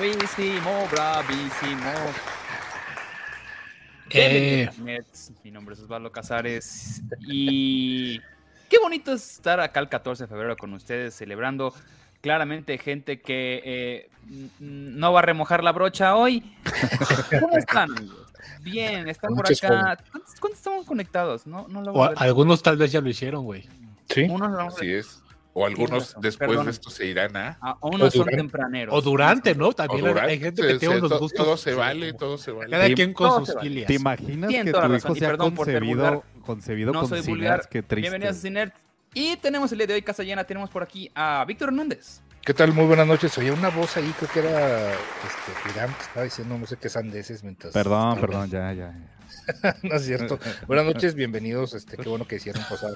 Bravísimo, bravísimo. Eh. Mi nombre es Osvaldo Casares y qué bonito es estar acá el 14 de febrero con ustedes celebrando. Claramente gente que eh, no va a remojar la brocha hoy. ¿Cómo están? amigos? Bien, están por acá. ¿Cuántos, cuántos estamos conectados? No, no lo voy a a- ver. algunos tal vez ya lo hicieron, güey. Sí. Unos, Así es. O algunos razón, después perdón. de esto se irán a. a- unos son tempraneros. O durante, ¿no? También hay- durante, hay gente que se- tiene se- unos to- gustos. Todo se vale, todo se vale. Cada quien con sus filias. ¿Te imaginas Tienen que toda tu la razón, hijo sea concebido, concebido No con soy vulgar. Qué triste. Bienvenidos a Cinert. Y tenemos el día de hoy, Casa Llena, tenemos por aquí a Víctor Hernández. ¿Qué tal? Muy buenas noches. Oye, una voz ahí, creo que era este, Irán, que estaba diciendo no sé qué sandeces mientras. Perdón, estaba- perdón, ya, ya. no es cierto. Buenas noches, bienvenidos. Este, qué bueno que hicieron pasar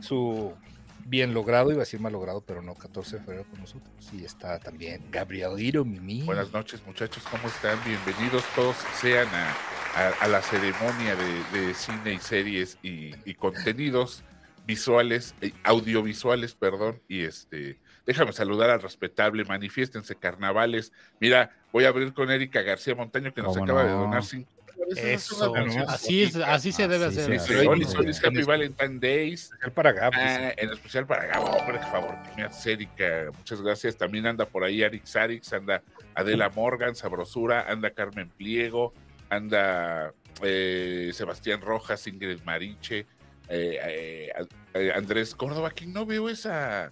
su bien logrado, iba a decir mal logrado, pero no, 14 de febrero con nosotros. Y está también Gabrielito Mimi. Buenas noches, muchachos, ¿cómo están? Bienvenidos todos sean a, a- a la ceremonia de, de cine y series y, y contenidos visuales, eh, audiovisuales, perdón, y este, déjame saludar al respetable, manifiéstense carnavales. Mira, voy a abrir con Erika García Montaño que nos ¿Cómo acaba de donar cinco Eso, así, es, así se debe Así hacer. Sí, Solis. Happy Valentine Days. El para Gab. Ah, en especial para Gabo, hombre, por favor, que me haces, Erika, muchas gracias. También anda por ahí Arix Arix, anda Adela Morgan, Sabrosura, anda Carmen Pliego, anda eh, Sebastián Rojas, Ingrid Mariche, eh, eh, Andrés Córdoba, que no veo esa.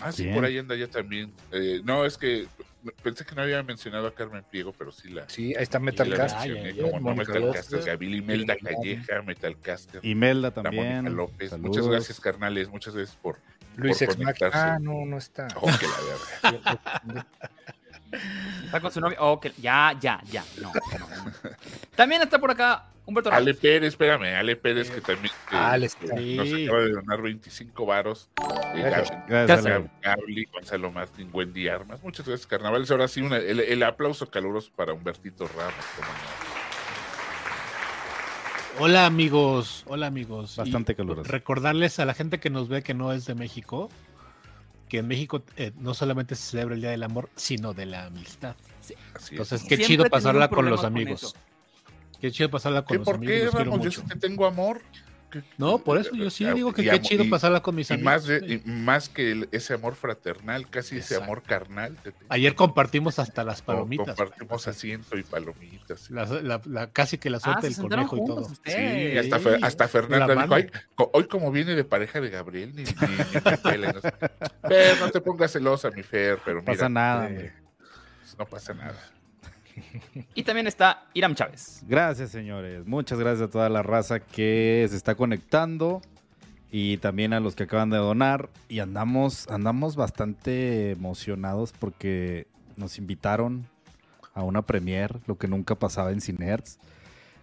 Ah, sí, ¿Quién? por ahí anda ya también. Eh, no, es que pensé que no había mencionado a Carmen Pliego, pero sí la. Sí, ahí está sí la Metalcast. Ay, mencioné, ay, como no, Metalcaster. Gabriel Imelda. Calleja, Metalcaster. Imelda La Mónica también. López. Saludos. Muchas gracias, carnales. Muchas gracias por. Luis por conectarse. Ah, no, no está. Oh, que la verga. Está con su novia. Oh, que- ya, ya, ya. No, no, no. También está por acá Humberto Ale. Pérez, espérame, Ale Pérez, que también que- sí. nos acaba de donar 25 varos. Eh, Gracias. Gonzalo Martín, Wendy Armas. Muchas gracias, carnavales. Ahora sí, una- el, el aplauso caluroso para Humbertito Ramos. Hola amigos, hola amigos. Bastante Y caluroso. Recordarles a la gente que nos ve que no es de México, que en México eh, no solamente se celebra el Día del Amor, sino de la amistad. Así es. Entonces, qué Siempre chido pasarla con los con amigos. eso. Qué chido pasarla con ¿Qué, los ¿Por amigos. qué, los quiero Ramos? Yo sí te tengo amor. ¿Qué- No, por eso yo sí digo que y qué chido y- pasarla con mis Y amigos. más, de, y más que el- ese amor fraternal, casi ese amor carnal. te tengo. Ayer compartimos hasta las palomitas. Compartimos asiento y palomitas. La- la- la- casi que la Ah, suerte del conejo y todo. Sí, hasta, Fer- hasta Fernanda dijo, mano. "Ay, co- hoy como viene de pareja de Gabriel, ni, ni- ni me pela", no sé. Fer, no te pongas celosa, mi Fer, pero No mira, pasa nada, eh, hombre. no pasa nada. Y también está Iram Chávez. Gracias, señores. Muchas gracias a toda la raza que se está conectando y también a los que acaban de donar. Y andamos, andamos bastante emocionados porque nos invitaron a una premier, lo que nunca pasaba en Cinerts.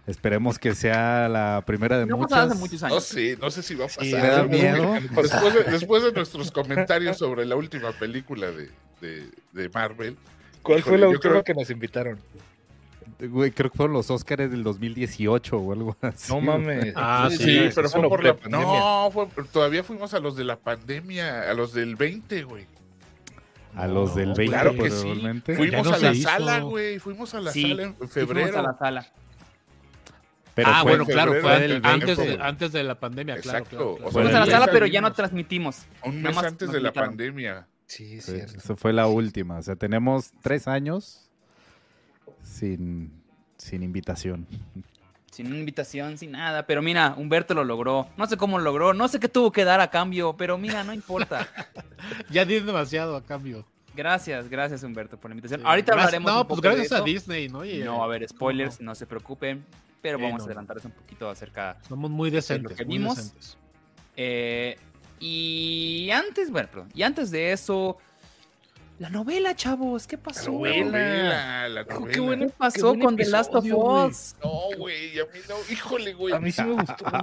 Esperemos que sea la primera de No muchas. hace muchos No años. sé, no sé si va a pasar. Sí, da miedo. Después de, después de nuestros comentarios sobre la última película de, de- de Marvel, ¿Cuál fue la yo última creo- que nos invitaron? Güey, creo que fueron los Óscares del 2018 o algo así. No mames. Ah, sí, sí, pero fue no por la pre-pandemia. No, fue- todavía fuimos a los de la pandemia, a los del 20, güey. A los del No, 20 claro que sí. Fuimos no a la hizo. sala, güey. Fuimos a la Sí, sala en Sí, fuimos febrero. a la sala. Pero ah, bueno, en claro, febrero fue antes, 20. de, antes de la pandemia, claro. Exacto, claro, o claro. sea, Fuimos a la sala, pero ya no transmitimos. Un Nada mes más antes de la pandemia. Sí, es Sí, cierto. esa fue la última. O sea, tenemos tres años sin, sin invitación. Sin una invitación, sin nada. Pero mira, Humberto lo logró. No sé cómo lo logró. No sé qué tuvo que dar a cambio. Pero mira, no importa. Ya di demasiado a cambio. Gracias, gracias Humberto por la invitación. Ahorita Gracias- hablaremos No, un pues poco de gracias a eso. Disney, ¿no? Y, No a haber spoilers, No, no, se preocupen. Pero Sí, vamos no. a adelantarles un poquito acerca. Somos muy decentes. que muy vimos. decentes. Eh, y antes, bueno, perdón. Y antes de eso, la novela, chavos. ¿Qué La pasó? novela, la Qué novela. bueno. ¿Qué pasó buen con The Last of. Us? No, güey, a mí no. Híjole, güey. A mí sí me gustó.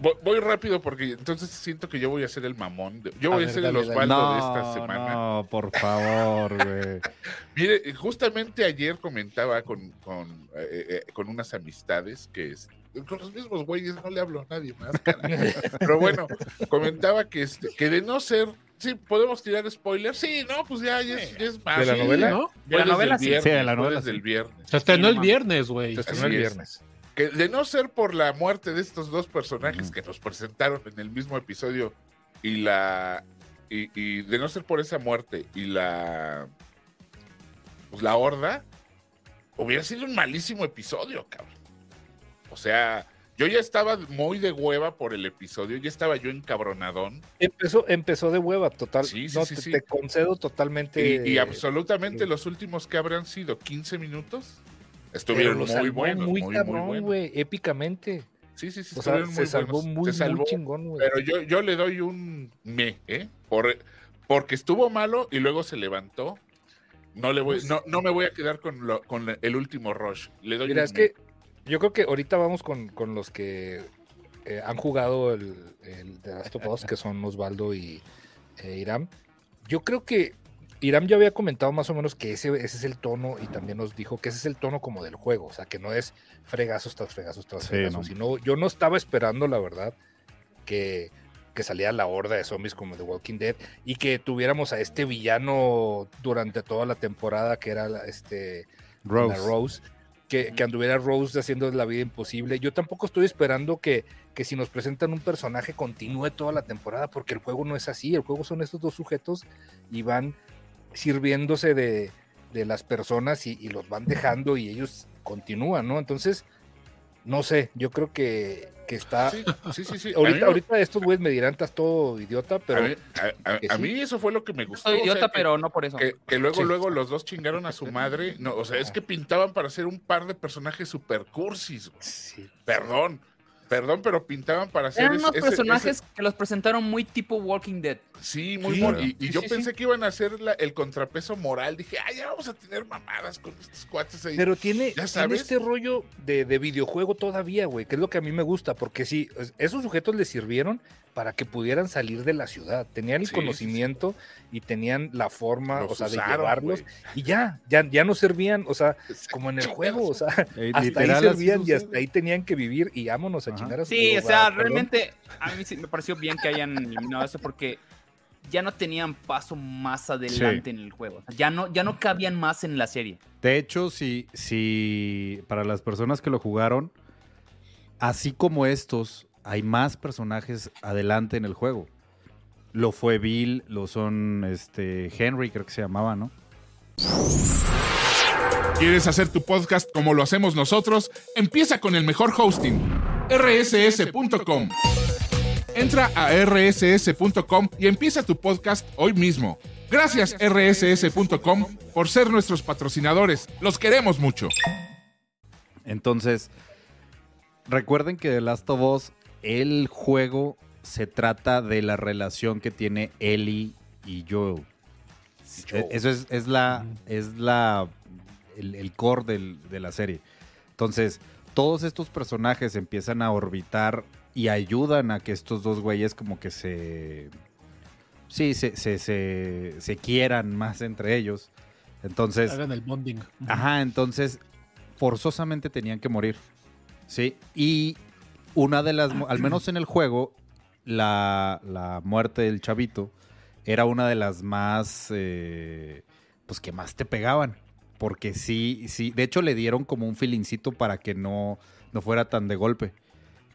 Voy, voy rápido porque entonces siento que yo voy a ser el mamón. de- yo A voy a, ver, ser el. Osvaldo de esta semana. no, por favor, güey. Mire, justamente ayer comentaba con, con, eh, eh, con unas amistades que es- con los mismos güeyes no le hablo a nadie más, caray. Pero bueno, comentaba que, este, que de no ser sí, podemos tirar spoilers. Sí, no, pues ya, ya es, ya es más. ¿De la novela? ¿no? De la novela, el sí. viernes, Sí, de la novela, desde sí. el viernes. Se estrenó no el viernes, güey. Se estrenó el es. viernes. Que de no ser por la muerte de estos dos personajes que nos presentaron en el mismo episodio y la y, y de no ser por esa muerte y la pues la horda hubiera sido un malísimo episodio, cabrón. O sea, yo ya estaba muy de hueva por el episodio, ya estaba yo encabronadón Empezó, empezó de hueva, total. Sí, sí, no, sí, te, concedo totalmente. y, y absolutamente sí. los últimos que habrán sido 15 minutos estuvieron muy salvó buenos, muy muy, cabrón, güey, épicamente. Sí, sí, sí, O sea, se muy salvó muy, Se salvó, muy chingón, güey. Pero yo, yo le doy un me, ¿eh? Por, porque estuvo malo y luego se levantó. No, le voy, no, no me voy a quedar con, lo- con el último rush. Le doy Mira, un es me. que yo creo que ahorita vamos con, con los que eh, han jugado el, el The Last of Us, que son Osvaldo y eh, Iram. Yo creo que Iram ya había comentado más o menos que ese, ese es el tono y también nos dijo que ese es el tono como del juego, o sea, que no es fregazos tras fregazos tras Sí, fregazos, no. sino yo no estaba esperando, la verdad, que, que saliera la horda de zombies como The Walking Dead y que tuviéramos a este villano durante toda la temporada que era este Rose, que, que anduviera Rose haciendo la vida imposible. Yo tampoco estoy esperando que, que si nos presentan un personaje continúe toda la temporada, porque el juego no es así. El juego son estos dos sujetos y van sirviéndose de, de las personas y, y los van dejando y ellos continúan, ¿no? Entonces, no sé, yo creo que, que está... Sí, sí, sí. sí. A mí Ahorita, estos güeyes me dirán, estás todo idiota, a pero... mí, a- sí. mí eso fue lo que me gustó. Soy o sea, idiota, que- pero no por eso. Que, que luego, Sí. luego los dos chingaron a su madre. No, o sea, es que pintaban para ser un par de personajes super cursis. Perdón, perdón, pero pintaban para ser Eran ese- unos ese- personajes ese- que los presentaron muy tipo Walking Dead. Sí, muy Sí. Y, y Sí, yo sí, pensé sí. que iban a hacer la- el contrapeso moral. Dije, ah, ya vamos a tener mamadas con estos cuates ahí. Pero tiene, ¿Ya tiene sabes? este rollo de, de videojuego todavía, güey, que es lo que a mí me gusta, porque sí, es- esos sujetos les sirvieron para que pudieran salir de la ciudad. Tenían el Sí, sí, sí. conocimiento y tenían la forma, Los o sea, de llevarlos. Y ya, ya, ya no servían, o sea, como en el juego, o sea, Eh, hasta ahí servían y hasta ahí tenían que vivir y vámonos a Ajá. chingar a su Sí, digo, o sea, perdón. realmente a mí sí me pareció bien que hayan eliminado eso porque ya no tenían paso más adelante en el juego. Ya no, ya no cabían más en la serie. De hecho, si, si para las personas que lo jugaron, así como estos, hay más personajes adelante en el juego. Lo fue Bill, lo son este Henry, creo que se llamaba, ¿no? ¿Quieres hacer tu podcast como lo hacemos nosotros? Empieza con el mejor hosting, rss.com. Entra a rss.com y empieza tu podcast hoy mismo. Gracias rss.com por ser nuestros patrocinadores. Los queremos mucho. Entonces, recuerden que The Last of Us, el juego se trata de la relación que tiene Ellie y Joel. Joel. E- Eso es, es la, es la, el, el core del- de la serie. Entonces, todos estos personajes empiezan a orbitar y ayudan a que estos dos güeyes como que se... Sí, se, se, se, se quieran más entre ellos. Entonces... Hagan el bonding. Ajá, entonces forzosamente tenían que morir. Sí, y una de las, al menos en el juego, la, la muerte del chavito era una de las más, eh, pues que más te pegaban. Porque sí, sí, de hecho le dieron como un filincito para que no, no fuera tan de golpe.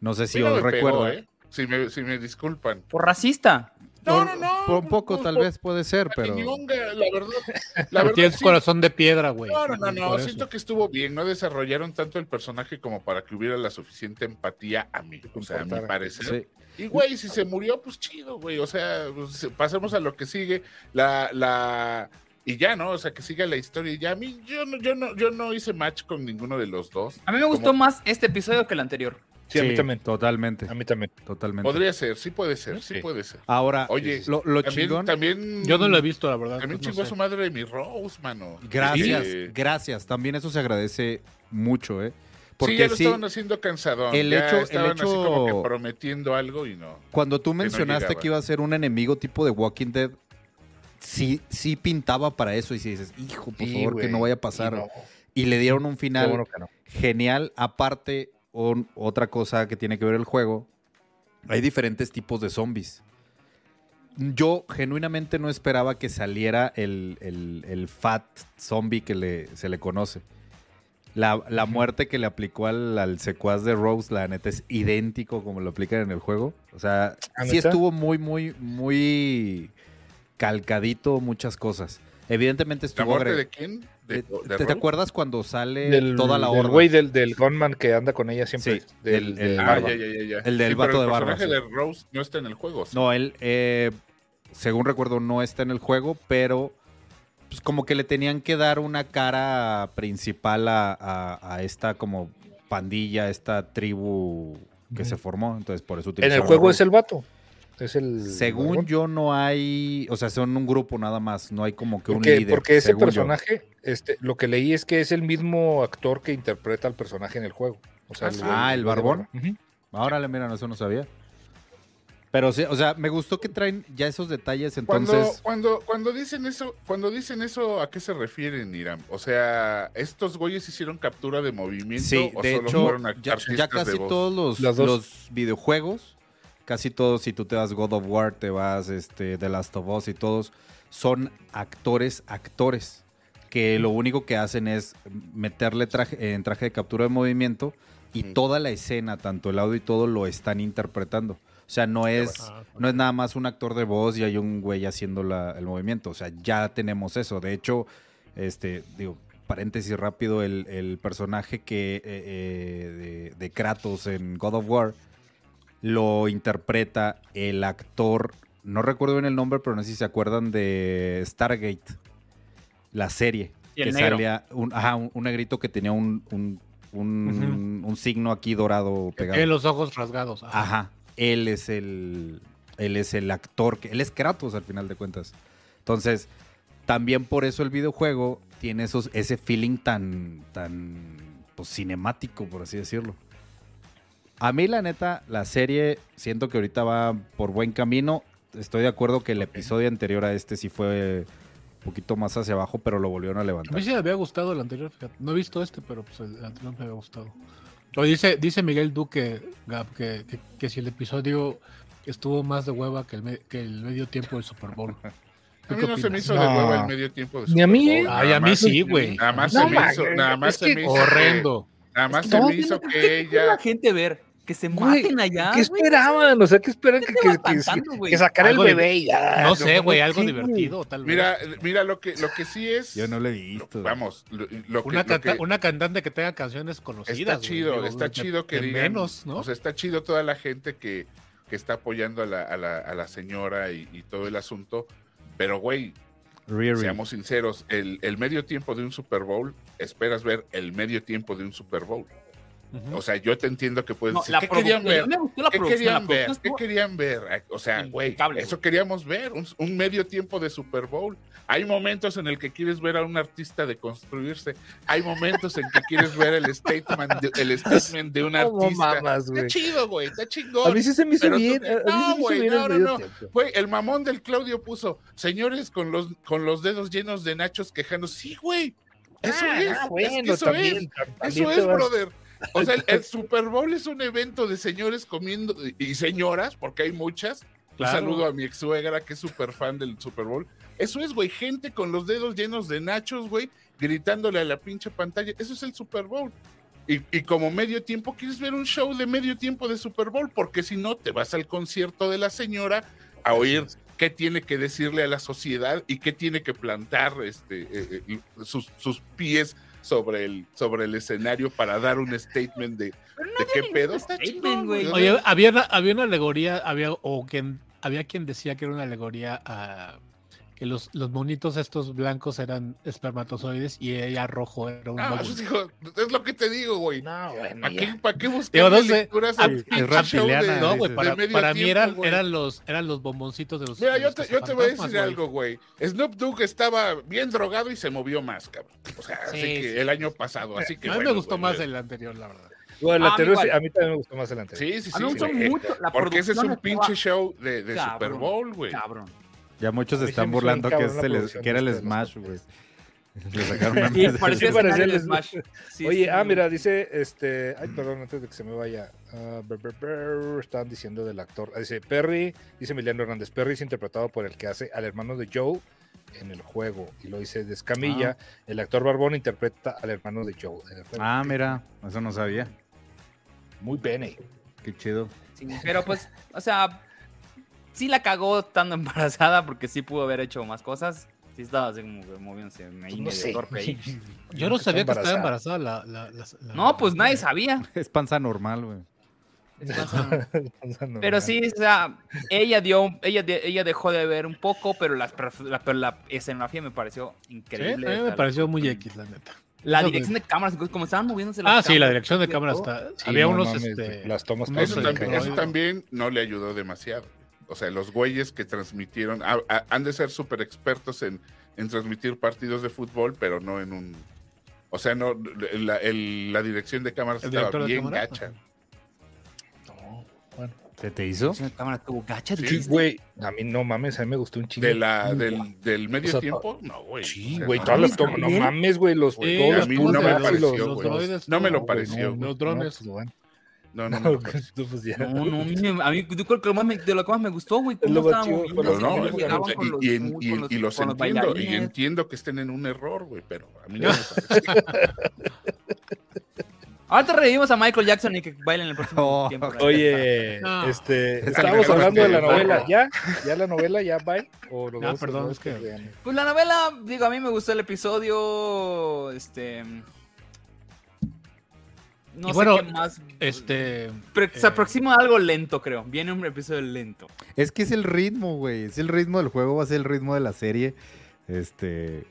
No sé si Sí, os pegó, recuerda. ¿eh? Si me, si me disculpan. Por racista. No, Por- no, no. por un poco no, tal por- vez puede ser, pero... La verdad. La verdad tienes sí. corazón de piedra, güey. No, no, no, no. Eso. Siento que estuvo bien. No desarrollaron tanto el personaje como para que hubiera la suficiente empatía a mí. O sea, a mi parecer. Sí. Y, güey, si se murió, pues chido, güey. O sea, pues, pasemos a lo que sigue. La, la. Y ya, ¿no? O sea, que siga la historia. Y ya a mí, yo no, yo no, yo no hice match con ninguno de los dos. A mí me gustó Como- más este episodio que el anterior. Sí, a mí también. Totalmente, A mí también. totalmente. Podría ser, sí puede ser, sí Sí. puede ser. Ahora, Oye, lo, lo También, chingón... también. Yo no lo he visto, la verdad. También pues no chingó a sé. su madre de mi Rose, mano. Gracias, Sí. gracias. También eso se agradece mucho, ¿eh? sí, Porque ya lo sí, estaban haciendo cansadón. el ya hecho- el estaban así hecho- como que prometiendo algo y no. cuando tú no mencionaste que iba a ser un enemigo tipo de Walking Dead, sí, sí pintaba para eso. Y si dices, hijo, por Sí, favor, que no vaya a Y pasar. no, Y le dieron un final bueno no. genial. Aparte, on- otra cosa que tiene que ver el juego, hay diferentes tipos de zombies. yo genuinamente no esperaba que saliera el, el- el fat zombie que le, se le conoce. La, la muerte que le aplicó al, al secuaz de Rose, la neta, es idéntico como lo aplican en el juego. O sea, ¿Ah, sí estuvo muy, muy, muy calcadito muchas cosas. Evidentemente ¿La estuvo... muerte agre- de quién? ¿De, Eh, de ¿Te, te acuerdas cuando sale Del, toda la del horda? güey del, del gunman que anda con ella siempre. Sí, del, el- del el- Ah, ya, ya, ya. El del Sí, vato pero de barba, El personaje de Rose no está en el juego. ¿sí? No, él, eh, según recuerdo, no está en el juego, pero pues, como que le tenían que dar una cara principal a, a- a esta como pandilla, esta tribu que se formó. Entonces, por eso En el juego es el vato. Es el. Según yo, no hay. O sea, son un grupo nada más. No hay como que un líder. porque ese yo. personaje, este, lo que leí es que es el mismo actor que interpreta al personaje en el juego. O sea, Ah. Ah, ¿el de barbón? Ahora, mira, no, eso no sabía. Pero sí, o sea, me gustó que traen ya esos detalles. Cuando, Entonces, cuando, cuando dicen eso, cuando dicen eso, ¿a qué se refieren, Iram? O sea, ¿estos güeyes hicieron captura de movimiento Sí, o de solo hecho, fueron a- ya, ya casi todos los, los videojuegos, casi todos, si tú te vas God of War, te vas este, The Last of Us y todos, son actores, actores, que lo único que hacen es meterle traje, en traje de captura de movimiento y toda la escena, tanto el audio y todo, lo están interpretando. O sea, no es, Ah, no es nada más un actor de voz y hay un güey haciendo la- el movimiento. O sea, ya tenemos eso. De hecho, este, digo, paréntesis rápido, el, el personaje que eh, eh, de, de Kratos en God of War lo interpreta el actor, no recuerdo bien el nombre, pero no sé si se acuerdan de Stargate, la serie. Y el que negro. salía un, ajá, un, un negrito que tenía un, un, un- un signo aquí dorado Que pegado. tiene los ojos rasgados. ajá. Ajá. Él es el. Él es el actor. Que, él es Kratos al final de cuentas. Entonces, también por eso el videojuego tiene esos, ese feeling tan. tan. pues cinemático, por así decirlo. A mí, la neta, la serie siento que ahorita va por buen camino. Estoy de acuerdo que el episodio anterior a este sí fue un poquito más hacia abajo, pero lo volvieron a A levantar. mí sí me había gustado el anterior, fíjate. No he visto este, pero pues el anterior me había gustado. Lo dice, dice Miguel Duque, Gab, que, que, que si el episodio estuvo más de hueva que el, me- que el medio tiempo del Super Bowl. A mí no se me hizo No. de hueva el medio tiempo de Ni a mí, Super ¿eh? Bowl, Ay, nada a mí más- sí, güey. Nada más No, se me hizo, nada más es se me hizo Horrendo. nada más Es se me hizo ¿qué- que qué quiere la ella gente ver? Que se Güey, maten allá. ¿Qué güey. esperaban? O sea, ¿qué esperan que, ¿Qué que, sacara el de- bebé y ya? No sé, güey, ¿qué, algo güey? divertido, tal vez. Mira, mira lo que lo que sí es Yo no lo he visto. Vamos, lo, lo que, una, canta- que- una cantante que tenga canciones conocidas. está chido, está chido que digan, menos, ¿no? o sea, está chido toda la gente que, que está apoyando a la, a la, a la señora y, y todo el asunto, pero güey, Riri. seamos sinceros, el, el medio tiempo de un Super Bowl, esperas ver el medio tiempo de un Super Bowl. Ujú. O sea, yo te entiendo que puedes No, decir, ¿qué querían ver? a ¿Qué querían ver? ¿Qué querían ver? O sea, güey, eso queríamos ver, un, un medio tiempo de Super Bowl. Hay momentos en el que quieres ver a un artista deconstruirse. Hay momentos en que quieres ver el statement de, el statement de un ¿Cómo artista. mamas, Está güey? chido, güey, está A chingón. mí sí se me hizo tú- bien. a- a mí no, güey, no, no, no. Güey, el mamón del Claudio puso, señores con los, con los dedos llenos de nachos quejando. Sí, güey. Eso Ah, es. ah, es que bueno, eso también, es. también Eso es, vas- brother. O sea, el, el Super Bowl es un evento de señores comiendo y señoras, porque hay muchas. Claro. Un saludo a mi ex suegra, que es súper fan del Super Bowl. Eso es, güey, gente con los dedos llenos de nachos, güey, gritándole a la pinche pantalla. Eso es el Super Bowl. Y, y como medio tiempo, quieres ver un show de medio tiempo de Super Bowl, porque si no, te vas al concierto de la señora a oír qué tiene que decirle a la sociedad y qué tiene que plantar este, eh, eh, sus, sus pies sobre el, sobre el escenario para dar un statement de, de qué pedo está chingón, güey. Oye, había una, había una alegoría, había, o quien, había quien decía que era una alegoría a que los, los monitos estos blancos eran espermatozoides y ella rojo era un Ah, pues, hijo, es lo que te digo, güey. No, bueno, ¿Para qué, pa' qué buscar no sé, lecturas ah, es de- reptiliana, No, güey, para, para mí tiempo, eran, güey. eran los eran los bomboncitos de los. Mira, de yo los te, yo te voy a decir algo, güey. Snoop Dogg estaba bien drogado y se movió más, cabrón. O sea, así Sí, que sí. el año pasado, así que A mí me bueno, gustó güey, más el anterior, la verdad. Bueno, el Ah, anterior, sí, a mí también me gustó más el anterior. Sí, sí, A sí. mí me gustó mucho la Porque ese es un pinche show de, Super Bowl, güey. Cabrón. Ya muchos están se hizo burlando que, es el- que era el Smash, güey. Le sacaron una Sí, parecía el- Smash. Sí, Oye, sí, ah, sí. mira, dice, este, ay, perdón, antes de que se me vaya, ah, brr, brr, brr, estaban diciendo del actor, Ah, dice Perry, dice Emiliano Hernández, Perry es interpretado por el que hace al hermano de Joe en el juego, y lo dice de Escamilla, el actor Barbón interpreta al hermano de Joe en el juego. Ah, mira, eso no sabía. Muy bene. Qué chido. Sí, pero pues, o sea, sí la cagó estando embarazada porque sí pudo haber hecho más cosas. Sí estaba así como moviéndose ahí Pues no medio sé. torpe ahí. Yo no sabía que estaba embarazada la, la- la- la- No, pues nadie sabía. Es panza normal, güey. Pero sí, o sea, ella dio, ella, de- ella dejó de ver un poco, pero la, la- pero la escenografía me pareció Sí, a increíble. mí me pareció muy X, la neta. La Eso dirección de cámaras, como estaban moviéndose las Ah, sí, la cámaras, dirección de y cámara todo. está. Sí, había no unos. mames, este, las tomas también, eso también no le ayudó demasiado. O sea, los güeyes que transmitieron, ah, ah, han de ser súper expertos en, en transmitir partidos de fútbol, pero no en un... O sea, no la, el- la dirección de cámaras ¿El estaba bien cámara? gacha. No, bueno. ¿Se te La hizo? dirección de cámara estuvo gacha, Sí, Sí, güey, a mí no mames, a mí me gustó un chingo. De la, del, del medio O sea, tiempo, no, güey. Sí, O sea, güey, no, todas no, las tomas, no mames, güey, los Güey, todos a los mí no me pareció, los- güey. droides, No me lo pareció. Los drones. No, pues, No, no, no. No, pues ya. No, no, a mí, me- a mí yo creo que lo más me- de lo que más me gustó, güey, lo cómo más estaban chido, pero no, y, con los- y, en- y- los- y los con los entiendo, y entiendo que estén en un error, güey, pero a mí no me pareció. Ahorita revivimos a Michael Jackson y que bailen el próximo Oh, tiempo. Oye, No. este, Es estábamos hablando de la novela, ¿ya? ¿Ya la novela, ya, bye? ¿O lo No, vamos a- perdón, lo es que-? Pues la novela, digo, a mí me gustó el episodio, este... No Y sé bueno, qué más... Este. pero se eh, aproxima a algo lento, creo. Viene un episodio lento. Es que es el ritmo, güey. Es el ritmo del juego, va a ser el ritmo de la serie. Este.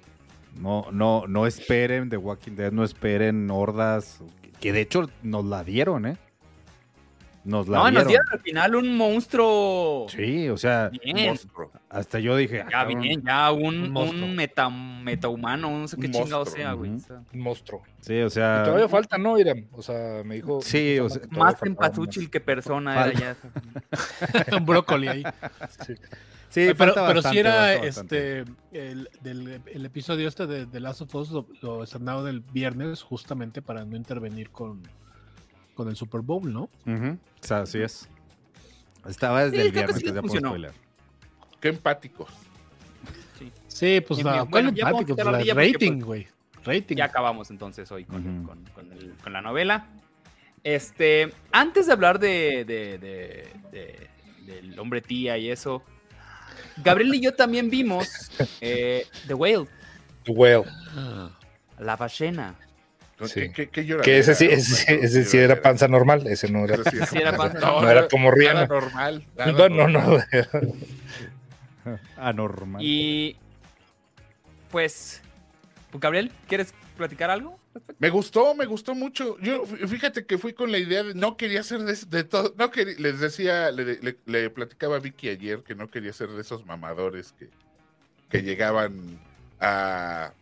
No, no, no esperen The Walking Dead, no esperen hordas. Que de hecho nos la dieron, ¿eh? Nos la No, nos dieron. dieron al final un monstruo... Sí, o sea, Bien. Monstruo. hasta yo dije. ah, Ya bien, ya un, Un monstruo. un meta, metahumano, no sé qué Un chingado monstruo, sea, güey. ujú. o sea. Un monstruo. Sí, o sea. Y todavía falta, ¿no, Irán? O sea, me dijo. Sí, o sea, Más faltaba empatuchil que persona era ya. un brócoli ahí. Sí. Sí, pero, falta pero bastante, sí era bastante. este el, del, el episodio este de, de Last of Us lo, lo estrenaron el viernes justamente para no intervenir con, con el Super Bowl, ¿no? Ujú, O sea, así es. Estaba desde Sí, el creo que viernes, sí ya puedo funcionó. spoiler. Qué empáticos. Sí, pues bien. ¿cuál Bueno, empático? Pues, la rating, güey. Rating. Ya acabamos entonces hoy con, con- con el- con la novela. Este, antes de hablar de, de- de- de- del hombre tía y eso, Gabriel y yo también vimos eh, The Whale, Well, Ah. la ballena. Sí. ¿Qué, qué, qué lloradera, que ese sí, ¿no? ese, sí- ese era panza normal, ese no era. Ese sí Sí era panza No, No era como nada Rihanna. normal. nada No, no, normal. no. Anormal. Y pues, pues, Gabriel, ¿quieres platicar algo? Me gustó, me gustó mucho. Yo, fí- fíjate que fui con la idea de no quería ser de, de todo. No quería, les decía, le, le- le platicaba a Vicky ayer que no quería ser de esos mamadores que, que llegaban a,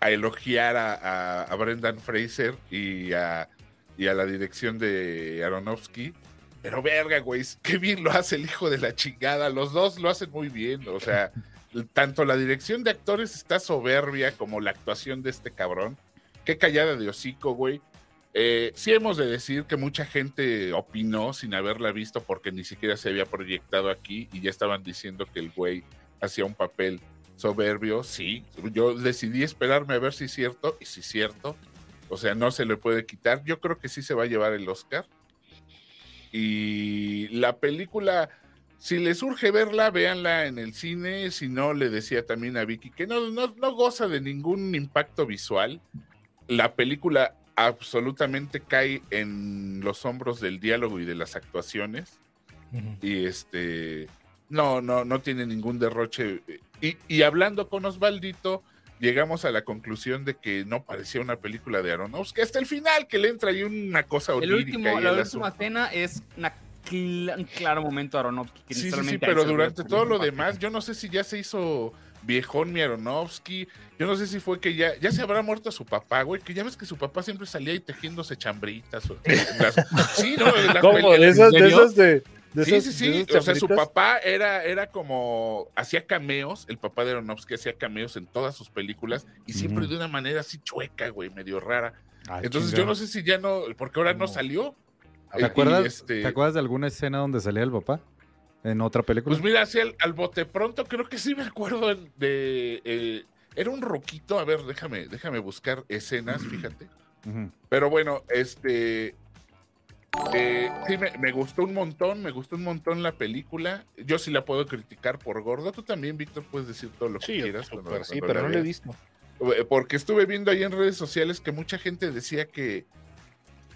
a elogiar a, a- a Brendan Fraser y a, y a la dirección de Aronofsky. Pero verga, güey, qué bien lo hace el hijo de la chingada. Los dos lo hacen muy bien. O sea, tanto la dirección de actores está soberbia como la actuación de este cabrón. Qué callada de hocico, güey. Eh, sí hemos de decir que mucha gente opinó sin haberla visto porque ni siquiera se había proyectado aquí y ya estaban diciendo que el güey hacía un papel soberbio. Sí, yo decidí esperarme a ver si es cierto y si es cierto. O sea, no se le puede quitar. Yo creo que sí se va a llevar el Oscar. Y la película, si les urge verla, véanla en el cine. Si no, le decía también a Vicky que no, no, no goza de ningún impacto visual. La película absolutamente cae en los hombros del diálogo y de las actuaciones. Y este, no, no, no tiene ningún derroche. Y, y hablando con Osvaldito, llegamos a la conclusión de que no parecía una película de Aronofsky. Hasta el final, que le entra ahí una cosa El onírica. último, la el última escena es una un claro momento Aronofsky. que Sí, sí, sí, pero durante todo lo demás, yo no sé si ya se hizo viejón mi Aronofsky, yo no sé si fue que ya, ya se habrá muerto su papá, güey, que ya ves que su papá siempre salía ahí tejiéndose chambritas. o- las- sí, no, en las ¿Cómo? peleas- De esas de. De Sí, sí, sí. O sea, su papá era, era como. Hacía cameos. El papá de Aronofsky hacía cameos en todas sus películas y siempre de una manera así chueca, güey, medio rara. Ah, Entonces yo no sé si ya no. Porque ahora no No. salió. ¿Te Y, acuerdas, este, ¿Te acuerdas de alguna escena donde salía el papá? ¿En otra película? Pues mira, así al, al bote pronto, creo que sí me acuerdo de. eh, era un roquito. A ver, déjame, déjame buscar escenas, fíjate. Pero bueno, este. Eh, sí, me, me gustó un montón, me gustó un montón la película. Yo sí la puedo criticar por gordo. Tú también, Víctor, puedes decir todo lo que quieras. cuando- sí, cuando pero la no lo he visto. Eh, Porque estuve viendo ahí en redes sociales que mucha gente decía que,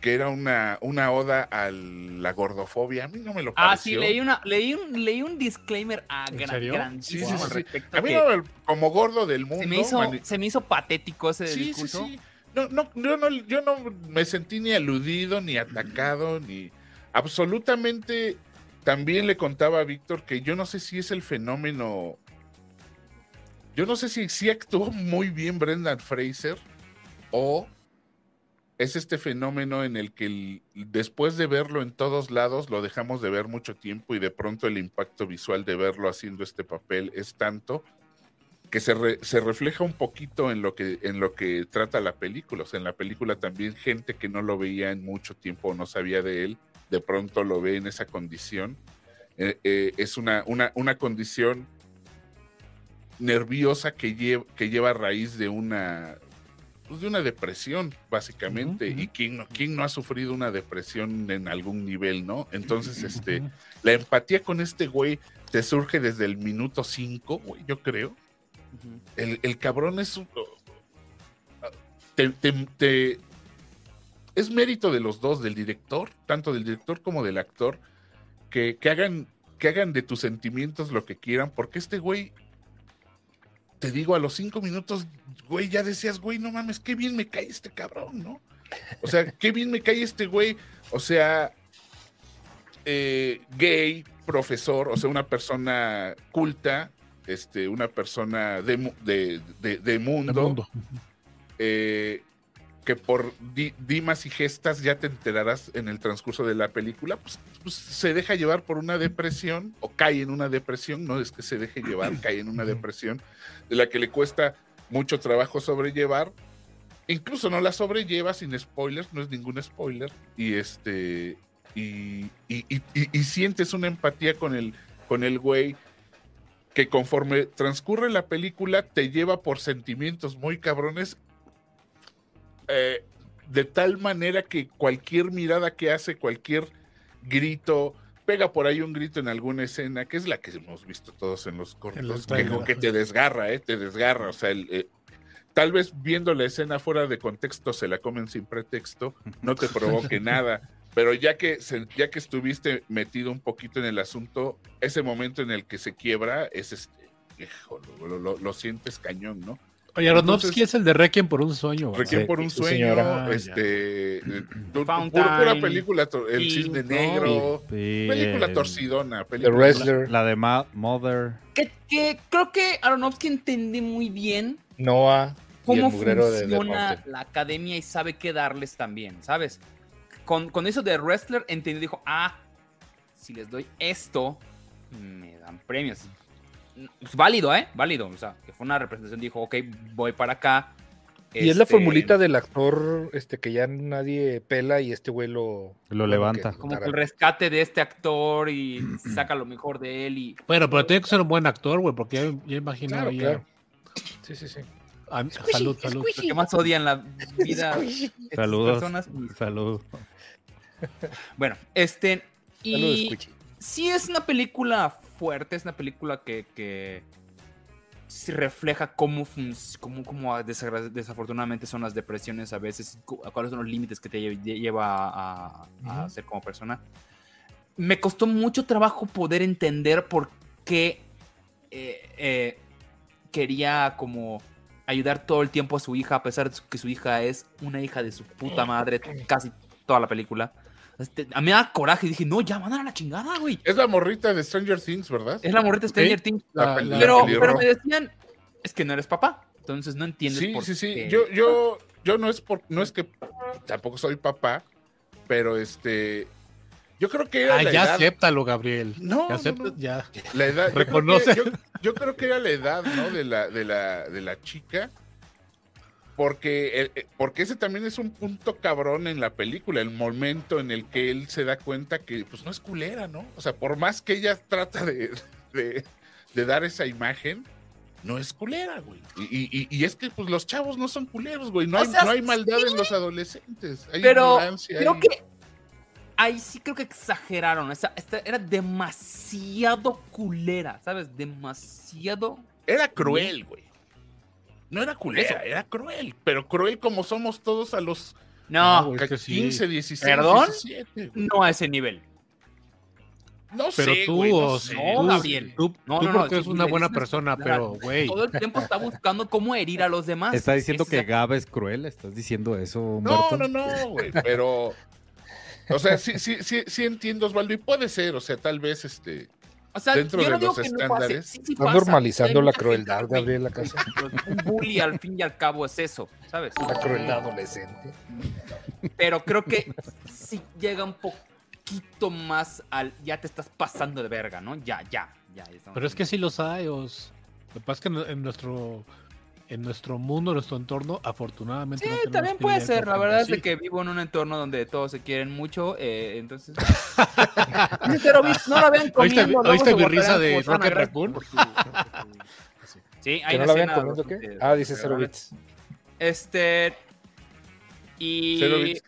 que era una, una oda a la gordofobia. A mí no me lo pareció. Ah, sí, leí, una, leí, un, leí un disclaimer a ¿En gran, grandísimo Sí, sí, sí, al sí. respecto A mí que no, como gordo del mundo. se, me hizo, mani- se me hizo patético ese Sí, sí, discurso. sí. No, no, yo no, yo no me sentí ni aludido, ni atacado, ni absolutamente. También le contaba a Víctor que yo no sé si es el fenómeno. Yo no sé si, si actuó muy bien Brendan Fraser o es este fenómeno en el que después de verlo en todos lados lo dejamos de ver mucho tiempo y de pronto el impacto visual de verlo haciendo este papel es tanto que se, re- se refleja un poquito en lo que en lo que trata la película. O sea, en la película también gente que no lo veía en mucho tiempo o no sabía de él, de pronto lo ve en esa condición. Eh, eh, es una, una, una condición nerviosa que, lleva que lleva a raíz de una pues, de una depresión, básicamente. Y quién no, quién no ha sufrido una depresión en algún nivel, ¿no? Entonces, este, la empatía con este güey te surge desde el minuto 5, güey, yo creo. El, el cabrón es un- es mérito de los dos, del director, tanto del director como del actor, que, que hagan, que hagan de tus sentimientos lo que quieran, porque este güey, te digo, a los cinco minutos, güey, ya decías, güey, no mames, qué bien me cae este cabrón, ¿no? O sea, qué bien me cae este güey. O sea, eh, gay, profesor, o sea, una persona culta, este, una persona de, de, de- de mundo, eh, que por di- dimas y gestas ya te enterarás en el transcurso de la película, pues, pues, se deja llevar por una depresión o cae en una depresión, no es que se deje llevar, cae en una depresión de la que le cuesta mucho trabajo sobrellevar. Incluso no la sobrelleva sin spoilers, no es ningún spoiler. Y este. Y- y- y sientes una empatía con el, con el güey que conforme transcurre la película te lleva por sentimientos muy cabrones. eh, de tal manera que cualquier mirada que hace, cualquier grito, pega por ahí un grito en alguna escena, que es la que hemos visto todos en los cortos, que, te desgarra, eh, te desgarra. O sea, el, eh, tal vez viendo la escena fuera de contexto se la comen sin pretexto, no te provoque nada. Pero ya que, se- ya que estuviste metido un poquito en el asunto, ese momento en el que se quiebra es este, hijo, lo, lo- lo sientes cañón, ¿no? Oye, Aronofsky es el de Requiem por un sueño. ¿verdad? Requiem Sí, por un sueño, señora. Ah, este, eh, pura, pura película, el cisne negro, Sí, película el- torcidona, The película Wrestler, La de Ma- Mother. Que, que creo que Aronofsky entendí muy bien Noah cómo de funciona Mountain. la academia y sabe qué darles también, ¿sabes? Con, con eso de Wrestler entendí, dijo, ah, si les doy esto, me dan premios. Es válido, ¿eh? Válido. O sea, que fue una representación, dijo, ok, voy para acá. Y es la Este, formulita del actor este que ya nadie pela y este güey lo, Lo levanta. que- Como que el rescate de este actor y saca lo mejor de él y... Bueno, pero tiene que ser un buen actor, güey, porque ya, ya imagino Claro, ya- claro. Sí, sí, sí. Ah, salud, salud. Lo que más odian la vida Saludos. personas. Salud. Bueno, este... Y sí es una película fuerte, es una película que, que sí refleja cómo, cómo, cómo desafortunadamente son las depresiones a veces, cu- cuáles son los límites que te lle- lle- lleva a, ser como persona. Me costó mucho trabajo poder entender por qué eh, eh, quería como ayudar todo el tiempo a su hija, a pesar de que su hija es una hija de su puta madre casi toda la película. Este, a mí me da coraje y dije, no, ya, mandan a la chingada, güey. Es la morrita de Stranger Things, ¿verdad? Es la morrita de Stranger Things. La- peli- la- Pero, pero me decían, es que no eres papá. Entonces no entiendes Sí, por sí, sí. qué. Yo, yo, yo no es por, no es que tampoco soy papá, pero este, Yo creo que era Ah, la ya edad. acéptalo, Gabriel. No, ya no, acepta, no. ya. La edad, yo creo, Reconoce. que, yo- yo creo que era la edad, ¿no? De la, de la, de la chica. Porque, eh, eh, porque ese también es un punto cabrón en la película, el momento en el que él se da cuenta que pues no es culera, ¿no? O sea, por más que ella trata de, de, de dar esa imagen, no es culera, güey. Y, y- es que pues los chavos no son culeros, güey. No O hay, sea, no hay maldad sí. en los adolescentes. Hay Pero creo hay- que ahí sí creo que exageraron. Esa, esta era demasiado culera, ¿sabes? Demasiado. Era cruel, güey. No era culera, era cruel. Pero cruel como somos todos a los No, güey, es que sí. 15, 16, ¿Perdón? 17. güey. no a ese nivel. No Pero sé, tú, güey, no sé. No, tú, Gabriel. tú, No, tú no, no, porque sí, eres una buena persona, pero, güey. Todo el tiempo está buscando cómo herir a los demás. ¿Estás diciendo que es- Gab es cruel? ¿Estás diciendo eso, No, no, no, güey, pero... O sea, sí, sí, sí, sí entiendo, Osvaldo, y puede ser, o sea, tal vez, este... O sea, dentro yo de no digo los que no pase. estándares. Sí, sí Estás pasa. normalizando la crueldad. Gabriel, ¿acaso? Un bully al fin y al cabo es eso, ¿sabes? La crueldad adolescente. Pero creo que sí llega un poquito más al. Ya te estás pasando de verga, ¿no? Ya, ya, ya. Pero es que sí los hay, os. Lo que pasa es que en, en nuestro en nuestro mundo, en nuestro entorno, afortunadamente. Sí, no también que puede ser. La verdad es de que vivo en un entorno donde todos se quieren mucho. eh, entonces. Bits, no la vean ¿Oíste- comiendo. oíste mi risa de Rocket Raccoon? por por Sí, hay ¿Que no la vean comiendo qué? Ah, dice Zero Bits. Este. Y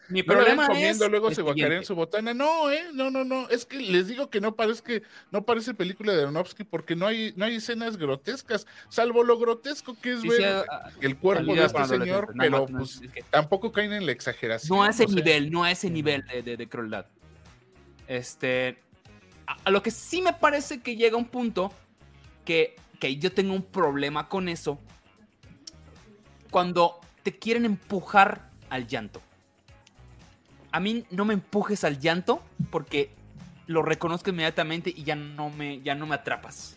mi No problema comiendo, es. luego se siguiente. su botana. No, eh, no, no, no. Es que les digo que no parece no parece película de Aronofsky porque no hay, no hay escenas grotescas, salvo lo grotesco que es Sí, ver ah, el cuerpo de este señor, pero no, pues es que- tampoco caen en la exageración. No a ese sea, nivel, no a ese nivel de, de- de crueldad. Este. A, a lo que sí me parece que llega un punto que, que yo tengo un problema con eso. Cuando te quieren empujar al llanto. A mí no me empujes al llanto porque lo reconozco inmediatamente y ya no me, ya no me atrapas.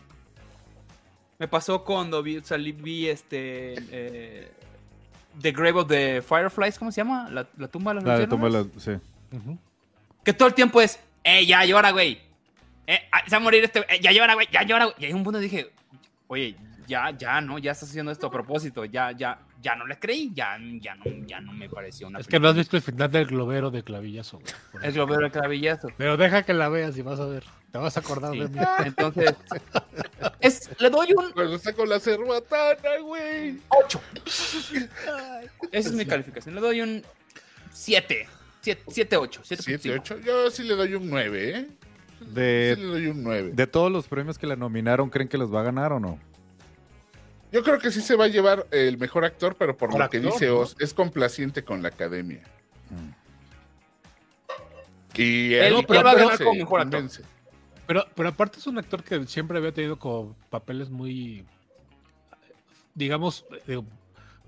Me pasó cuando vi, salí, vi este. eh, The Grave of the Fireflies, ¿cómo se llama? La, la tumba de los La de luciérnagas. tumba la- sí. Que todo el tiempo es, eh, ya llora, güey. Eh, ah, se va a morir este, eh, ya llora, güey, ya llora, güey. Y hay un punto dije, oye, ya, ya, no, ya estás haciendo esto a propósito, ya, ya, ya no le creí, ya, ya no, ya no me pareció una Es que no has visto el final del globero de clavillazo, güey. eso. globero el clavillazo. Pero deja que la veas y vas a ver. Te vas a acordar Sí. de mí. Entonces, es, le doy un Cuando saco la cerbatana, güey. 8. Esa es mi calificación. Le doy un 7. 7, 8. 7, 8. Yo sí le doy un 9, ¿eh? Sí De, le doy un 9. de todos los premios que le nominaron, ¿creen que los va a ganar o no? Yo creo que sí se va a llevar el mejor actor, pero por lo que dice ¿no? Oz, es complaciente con la academia. Mm. Y Él- él va a ganar como mejor actor. convence. Pero, pero aparte es un actor que siempre había tenido como papeles muy, digamos, eh,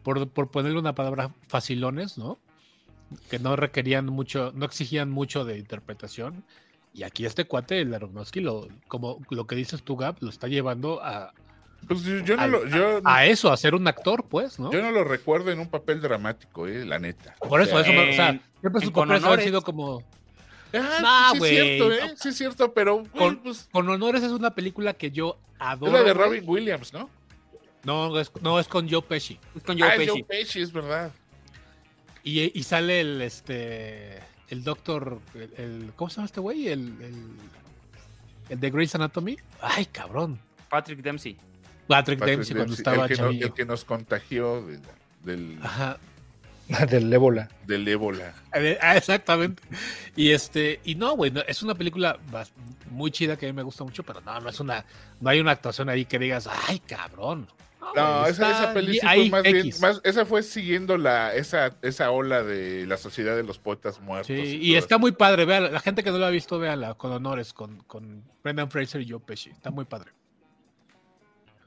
por, por ponerle una palabra, facilones, ¿no? Que no requerían mucho, no exigían mucho de interpretación. Y aquí este cuate, el Aronofsky, lo, como lo que dices tú, Gab, lo está llevando a, Pues yo, yo no Al- lo, yo, a eso, a ser un actor, pues, ¿no? yo no lo recuerdo en un papel dramático, eh, la neta. Por eso, O sea, eso, o sea, siempre sus Con papeles han sido como... Ah, sí es cierto, ¿eh? Sí es cierto, pero Con- pues, Con Honores es una película que yo adoro. es la de. Robin Williams, ¿no? No, es, no, es con Joe Pesci. Es con Joe ah, es Pesci. Joe Pesci, es verdad. Y, y sale el este el doctor el, el- ¿cómo se llama este güey? El, el, el de Grey's Anatomy. Ay, cabrón. Patrick Dempsey. Patrick, Patrick Dempsey cuando Dempsey, estaba el, que no- el que nos contagió de- del, Ajá. Del ébola. del ébola. Ah, Exactamente. Y este, y no, güey, no, es una película muy chida que a mí me gusta mucho, pero no, no es una, no hay una actuación ahí que digas, ay, cabrón. No, esa, esa ahí fue más bien, más, esa fue siguiendo la, esa, esa ola de la sociedad de los poetas muertos. Sí, y está eso. muy padre, vean, la gente que no lo ha visto, véanla, con honores, con, con Brendan Fraser y Joe Pesci, está muy padre.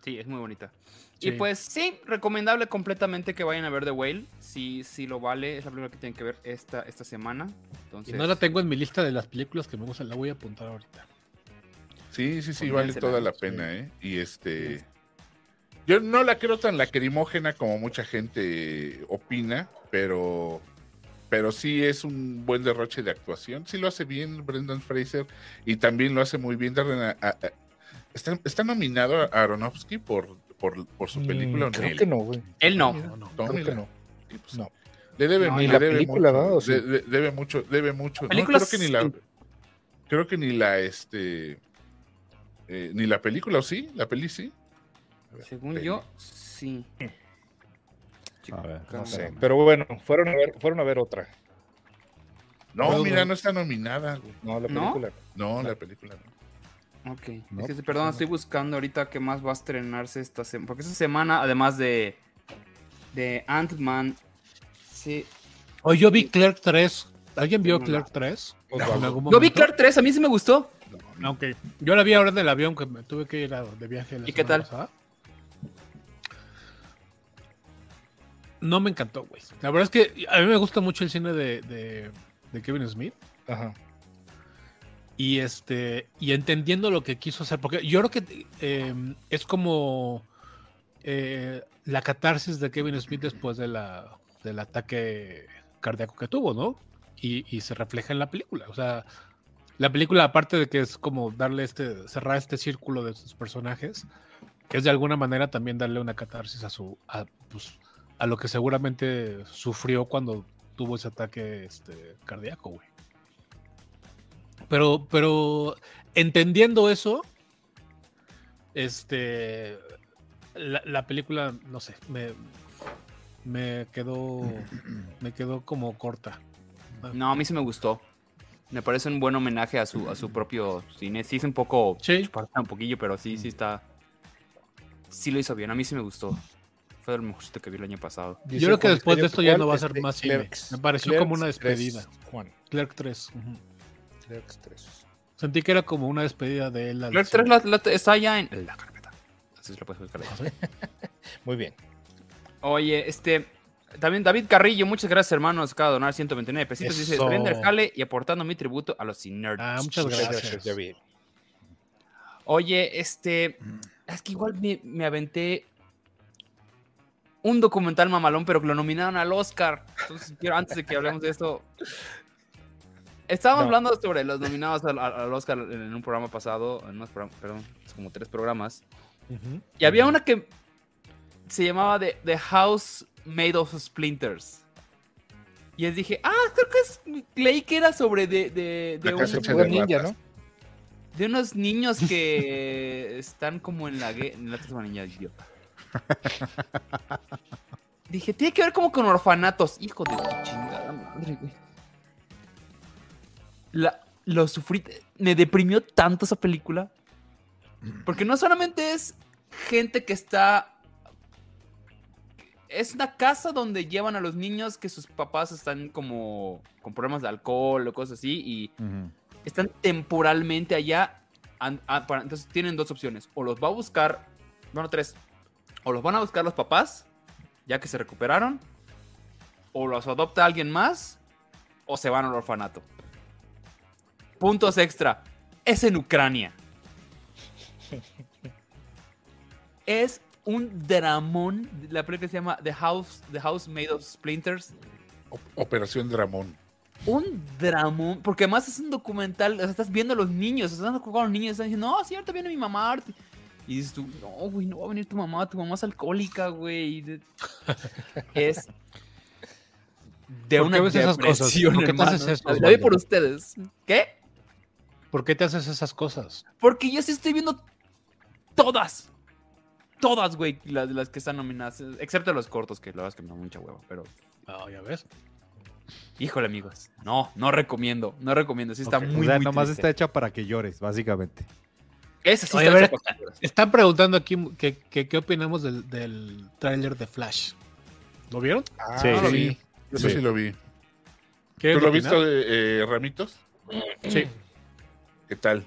Sí, es muy bonita. Sí. Y pues sí, recomendable completamente que vayan a ver The Whale. Sí, sí lo vale. Es la primera que tienen que ver esta, esta semana. Y Entonces, no la tengo en mi lista de las películas que me gustan, la voy a apuntar ahorita. Sí, sí, sí, vale toda la sí. pena, ¿eh? Y este. Yo no la creo tan lacrimógena como mucha gente opina, pero. pero sí es un buen derroche de actuación. Sí lo hace bien Brendan Fraser y también lo hace muy bien Darren. Está, está nominado a Aronofsky por, por, por su película. Mm, creo que no, güey. Él no. No, no. Creo que no. Y pues, No. Le debe, No, ni la debe película, mucho, debe mucho, debe mucho. No, Películas- creo que ni la, creo que ni la, este, eh, ni la película, ¿o sí? La peli sí. Ver, Según peli. yo, sí. A ver, No sé. Pero bueno, fueron a ver, fueron a ver otra. No, mira, no está nominada. güey. No, la ¿No? película. No, la película no. Ok. No, es que, pues, perdón, no. estoy buscando ahorita qué más va a estrenarse esta semana. Porque esta semana, además de, de Ant-Man, sí. Hoy yo vi Clerk 3. ¿Alguien vio No, Clerk 3? Osvaldo. En algún Yo vi? Clark 3, a mí sí me gustó. Ok. Yo la vi ahora en el avión que me tuve que ir a- de viaje. la ¿Y qué tal? pasada. No me encantó, güey. La verdad es que a mí me gusta mucho el cine de, de- de Kevin Smith. Ajá. Y este. Y entendiendo lo que quiso hacer. Porque yo creo que eh, es como eh, la catarsis de Kevin Smith después de la, del ataque cardíaco que tuvo, ¿no? Y, y se refleja en la película. O sea, la película, aparte de que es como darle este, cerrar este círculo de sus personajes, es de alguna manera también darle una catarsis a su, a, pues, a lo que seguramente sufrió cuando tuvo ese ataque este, cardíaco, güey. Pero, pero entendiendo eso, este, la, la película, no sé, me, me quedó, me quedó como corta. No, a mí sí me gustó. Me parece un buen homenaje a su, a su propio cine. Sí es un poco... Sí. un poquillo, pero sí, sí está... Sí lo hizo bien, a mí sí me gustó. Fue el mejorcito que vi el año pasado. Yo creo que después de esto ya no va a ser más cine. Me pareció Clerks como una 3, despedida. Juan, Clerk 3. ujú. Clerks 3. Sentí que era como una despedida de él. cine. 3 la- la- está ya en la carpeta. Así se la puedes buscar. Muy bien. Oye, este. También David Carrillo, muchas gracias, hermanos. Acaba de donar 129 pesitos. Dice: Eso. saliendo del jale y aportando mi tributo a los nerds. Ah, muchas gracias. ya vi. Oye, este. Es que igual me, me aventé un documental mamalón, pero que lo nominaron al Oscar. Entonces, quiero, antes de que hablemos de esto. Estábamos No. hablando sobre los nominados al, Oscar en un programa pasado, en unos programas, perdón, es como tres programas. Y había una que se llamaba The, The House Made of Splinters. Y les dije, ah, creo que es, leí que era sobre de, de, de un- de ninja, ratas. ¿no? de unos niños que están como en la guerra. La niña idiota. Dije, tiene que ver como con orfanatos. Hijo de chingada madre, güey. La, lo sufrí. Me deprimió tanto esa película. Porque no solamente es gente que está. Es una casa donde llevan a los niños que sus papás están como con problemas de alcohol o cosas así. Y están temporalmente allá. entonces tienen dos opciones. O los va a buscar, bueno, tres. O los van a buscar los papás, ya que se recuperaron. O los adopta alguien más. O se van al orfanato. Puntos extra. Es en Ucrania. es un dramón. La película se llama The House, The House Made of Splinters O- Operación Dramón. un dramón, porque además es un documental, o sea, estás viendo a los niños, estás viendo a los niños, están diciendo, no, ahorita viene mi mamá. ahorita". Y dices tú, no, güey, no va a venir tu mamá, tu mamá es alcohólica, güey. Es de ¿Por una qué ves esas cosas? depresión, ¿Por qué haces esto, La vi por ustedes. ¿Qué? ¿Por qué te haces esas cosas? Porque yo sí estoy viendo todas. Todas, güey, las, las que están nominadas. Excepto los cortos, que la verdad es que me da mucha hueva, pero... Ah, ya ves. Híjole, amigos. No, no recomiendo. No recomiendo. Sí está muy, o sea, muy nomás triste. está hecha para que llores, básicamente. Esa sí Oye, está a ver, hecha para que- Están preguntando aquí que, que- qué opinamos del, del tráiler de Flash. ¿Lo vieron? Ah, Sí, No lo sí. vi. Eso Sí. sí lo vi. ¿Quieren ¿Tú lo viste, eh, Ramitos? Sí. ¿Qué tal?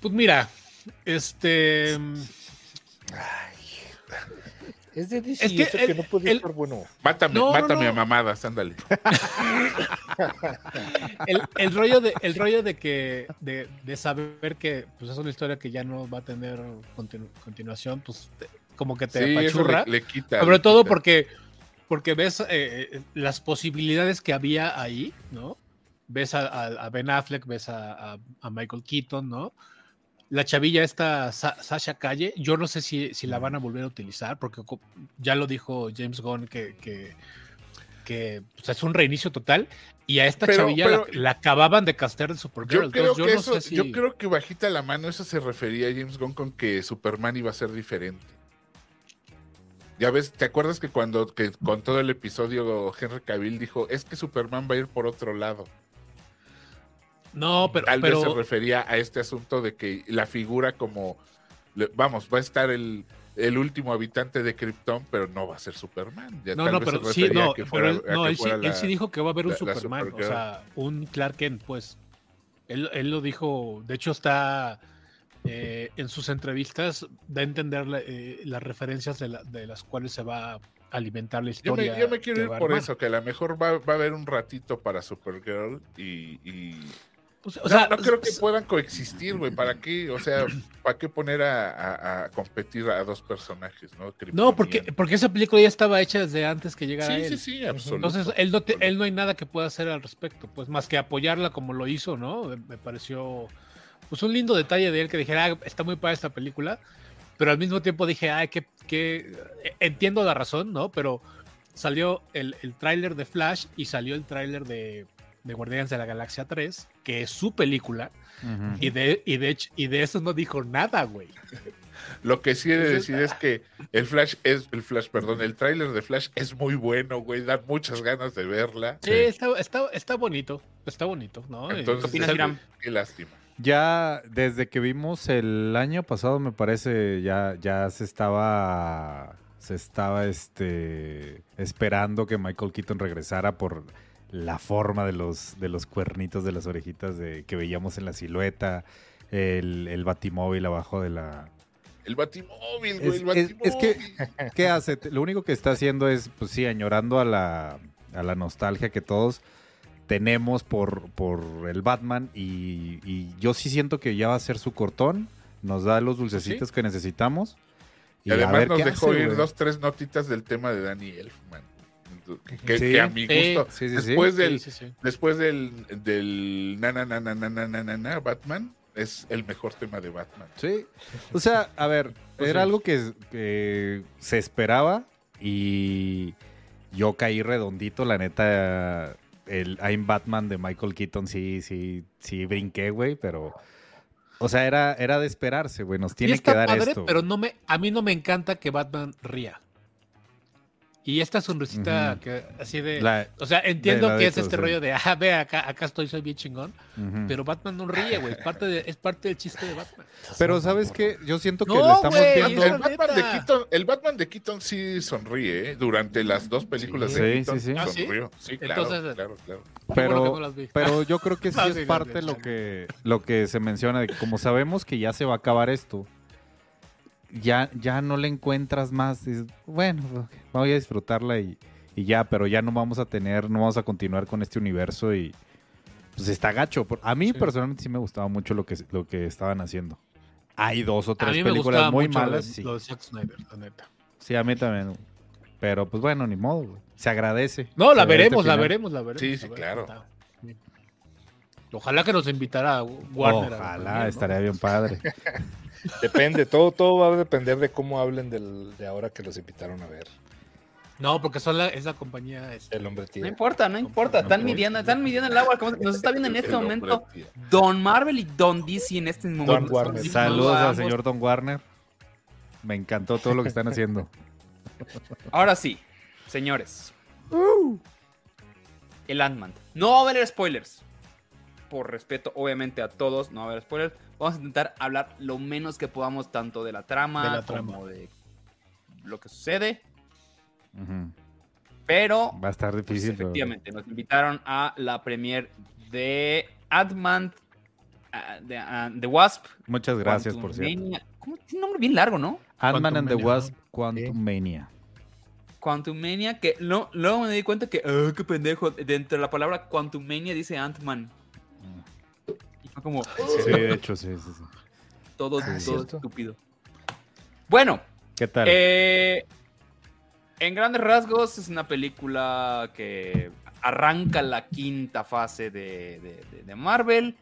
Pues mira, este. Es de DC, Es que eso que el- no puede el- estar bueno. Mátame, No, mátame no. a mamadas, ándale. El, el rollo de, el rollo de que de, de saber que pues es una historia que ya no va a tener continu- continuación, pues te- como que te Sí, eso apachurra. le, le quita. Sobre le todo quita. porque porque ves eh, eh, las posibilidades que había ahí, ¿no? Ves a, Ben Affleck, ves a, a- a Michael Keaton, ¿no? La chavilla esta Sa- Sasha Calle, yo no sé si, si la van a volver a utilizar, porque ya lo dijo James Gunn que, que, que, pues, es un reinicio total, y a esta Pero- chavilla la- pero- la, acababan de castear de Supergirl. Yo creo, entonces que yo no eso, sé si- yo creo que bajita la mano, eso se refería a James Gunn con que Superman iba a ser diferente. Ya ves, ¿te acuerdas que cuando que con todo el episodio Henry Cavill dijo, es que Superman va a ir por otro lado? No, pero, Tal vez se refería a este asunto de que la figura como, vamos, va a estar el, el último habitante de Krypton, pero no va a ser Superman. Ya No, no, pero sí, no, que pero fuera- él, no, él, sí, fuera él sí dijo que va a haber un la- la Superman, o sea, un Clark Kent, pues. Él, él lo dijo, de hecho está eh, en sus entrevistas, da a entender eh, las referencias de, la- de las cuales se va a alimentar la Yo me, historia. yo me quiero ir por eso, que a lo mejor va, va a haber un ratito para Supergirl y... y- Pues, o no, sea, no creo que puedan coexistir, güey. ¿Para qué? O sea, ¿para qué poner a, a- a competir a dos personajes, no? No, porque, porque esa película ya estaba hecha desde antes que llegara Sí, él. sí, sí, absoluto. Entonces, él no, te- él no hay nada que pueda hacer al respecto, pues más que apoyarla como lo hizo, ¿no? Me- Me pareció pues un lindo detalle de él que dijera, "Ah, está muy para esta película, pero al mismo tiempo dije, ay, que, que entiendo la razón, ¿no? Pero salió el, el tráiler de Flash y salió el tráiler de, de Guardianes de la Galaxia 3, que es su película, y de, y de y de eso no dijo nada, güey. Lo que sí he de decir es que el Flash es, el Flash, perdón, el tráiler de Flash es muy bueno, güey. Dan muchas ganas de verla. Sí, está, está, está bonito, está bonito, ¿no? Entonces, Y- opinas, qué lástima. Ya desde que vimos el año pasado, me parece, ya, ya se estaba, se estaba este, esperando que Michael Keaton regresara por la forma de los, de los cuernitos de las orejitas de, que veíamos en la silueta, el, el batimóvil abajo de la... El Batimóvil, güey, Es- el es- es que- Batimóvil. ¿Qué hace? Lo único que está haciendo es, pues sí, añorando a la, a la nostalgia que todos tenemos por, por el Batman y, y yo sí siento que ya va a ser su cortón, nos da los dulcecitos que necesitamos. Y además nos dejó hace, ir dos, tres notitas del tema de Danny Elfman. Que, Sí. que a mi gusto, sí, sí, sí. después Sí, del, sí, sí. después del, del na, na, na, na, na, na, na, na, Batman, es el mejor tema de Batman. Sí. O sea, a ver, Pues era algo que, que se esperaba y yo caí redondito, la neta. El I'm Batman de Michael Keaton sí, sí, sí brinqué, güey, pero. O sea, era, era de esperarse, güey. Nos tiene está que dar padre, esto. pero no me, a mí no me encanta que Batman ría. Y esta sonrisita Ujú. que así de. La- o sea, entiendo que es este sí. rollo de, ah, ve, acá, acá estoy, soy bien chingón. Ujú. Pero Batman no ríe, güey. Es parte, de, es parte del chiste de Batman. Pero, ¿sabes qué? Yo siento que No, le estamos güey, viendo. El Batman, de. Keaton, el Batman de Keaton sí sonríe, ¿eh? Durante las dos películas Sí, de sí, Keaton sí. ¿Ah, sí? sonrió. Sí, claro, Entonces, claro, claro. Pero, no pero yo creo que sí es parte lo que, lo que se menciona, de que como sabemos que ya se va a acabar esto, ya, ya no le encuentras más. dices, bueno, ok, voy a disfrutarla y, y ya, pero ya no vamos a tener, no vamos a continuar con este universo y pues está gacho. A mí Sí. personalmente sí me gustaba mucho lo que, lo que estaban haciendo. Hay dos o A tres películas muy mucho lo de- malas, sí. lo de Zack Snyder, la neta. Sí, a mí también. Pero pues bueno, ni modo, güey. Se agradece. No, la este veremos, la veremos, la veremos. Sí, sí, claro. Ojalá que nos invitara Warner. a la Ojalá, premier, ¿no? estaría bien padre. Depende, todo, todo va a depender de cómo hablen del, de ahora que los invitaron a ver. No, porque son la, es la compañía. este, El hombre No tío. importa, no importa. Están midiendo, están midiendo el agua. como Nos está viendo en este momento. Don Marvel y Don DC en este momento. Warner. Son- Saludos al señor Don Warner. Me encantó todo lo que están haciendo. Ahora sí, señores. El Ant-Man. No va a haber spoilers. Por respeto, obviamente, a todos, no va a haber spoilers. Vamos a intentar hablar lo menos que podamos, tanto de la trama, De la como trama. de lo que sucede. Pero, Va a estar pues, difícil. pero- efectivamente, nos invitaron a la premier de Ant-Man, ah, de ah, The Wasp. Muchas gracias, por cierto. ¿Cómo? Tiene un nombre bien largo, ¿no? Ant-Man and the Wasp, Quantum Mania. Quantumania, que no, luego me di cuenta que, ah, qué pendejo, dentro de la palabra Quantumania dice Ant-Man. Fue como Sí, de hecho, sí, sí, sí. todo, Ah, estúpido. Bueno, ¿Qué tal? eh, En grandes rasgos es una película que arranca la quinta fase de, de- de- de Marvel.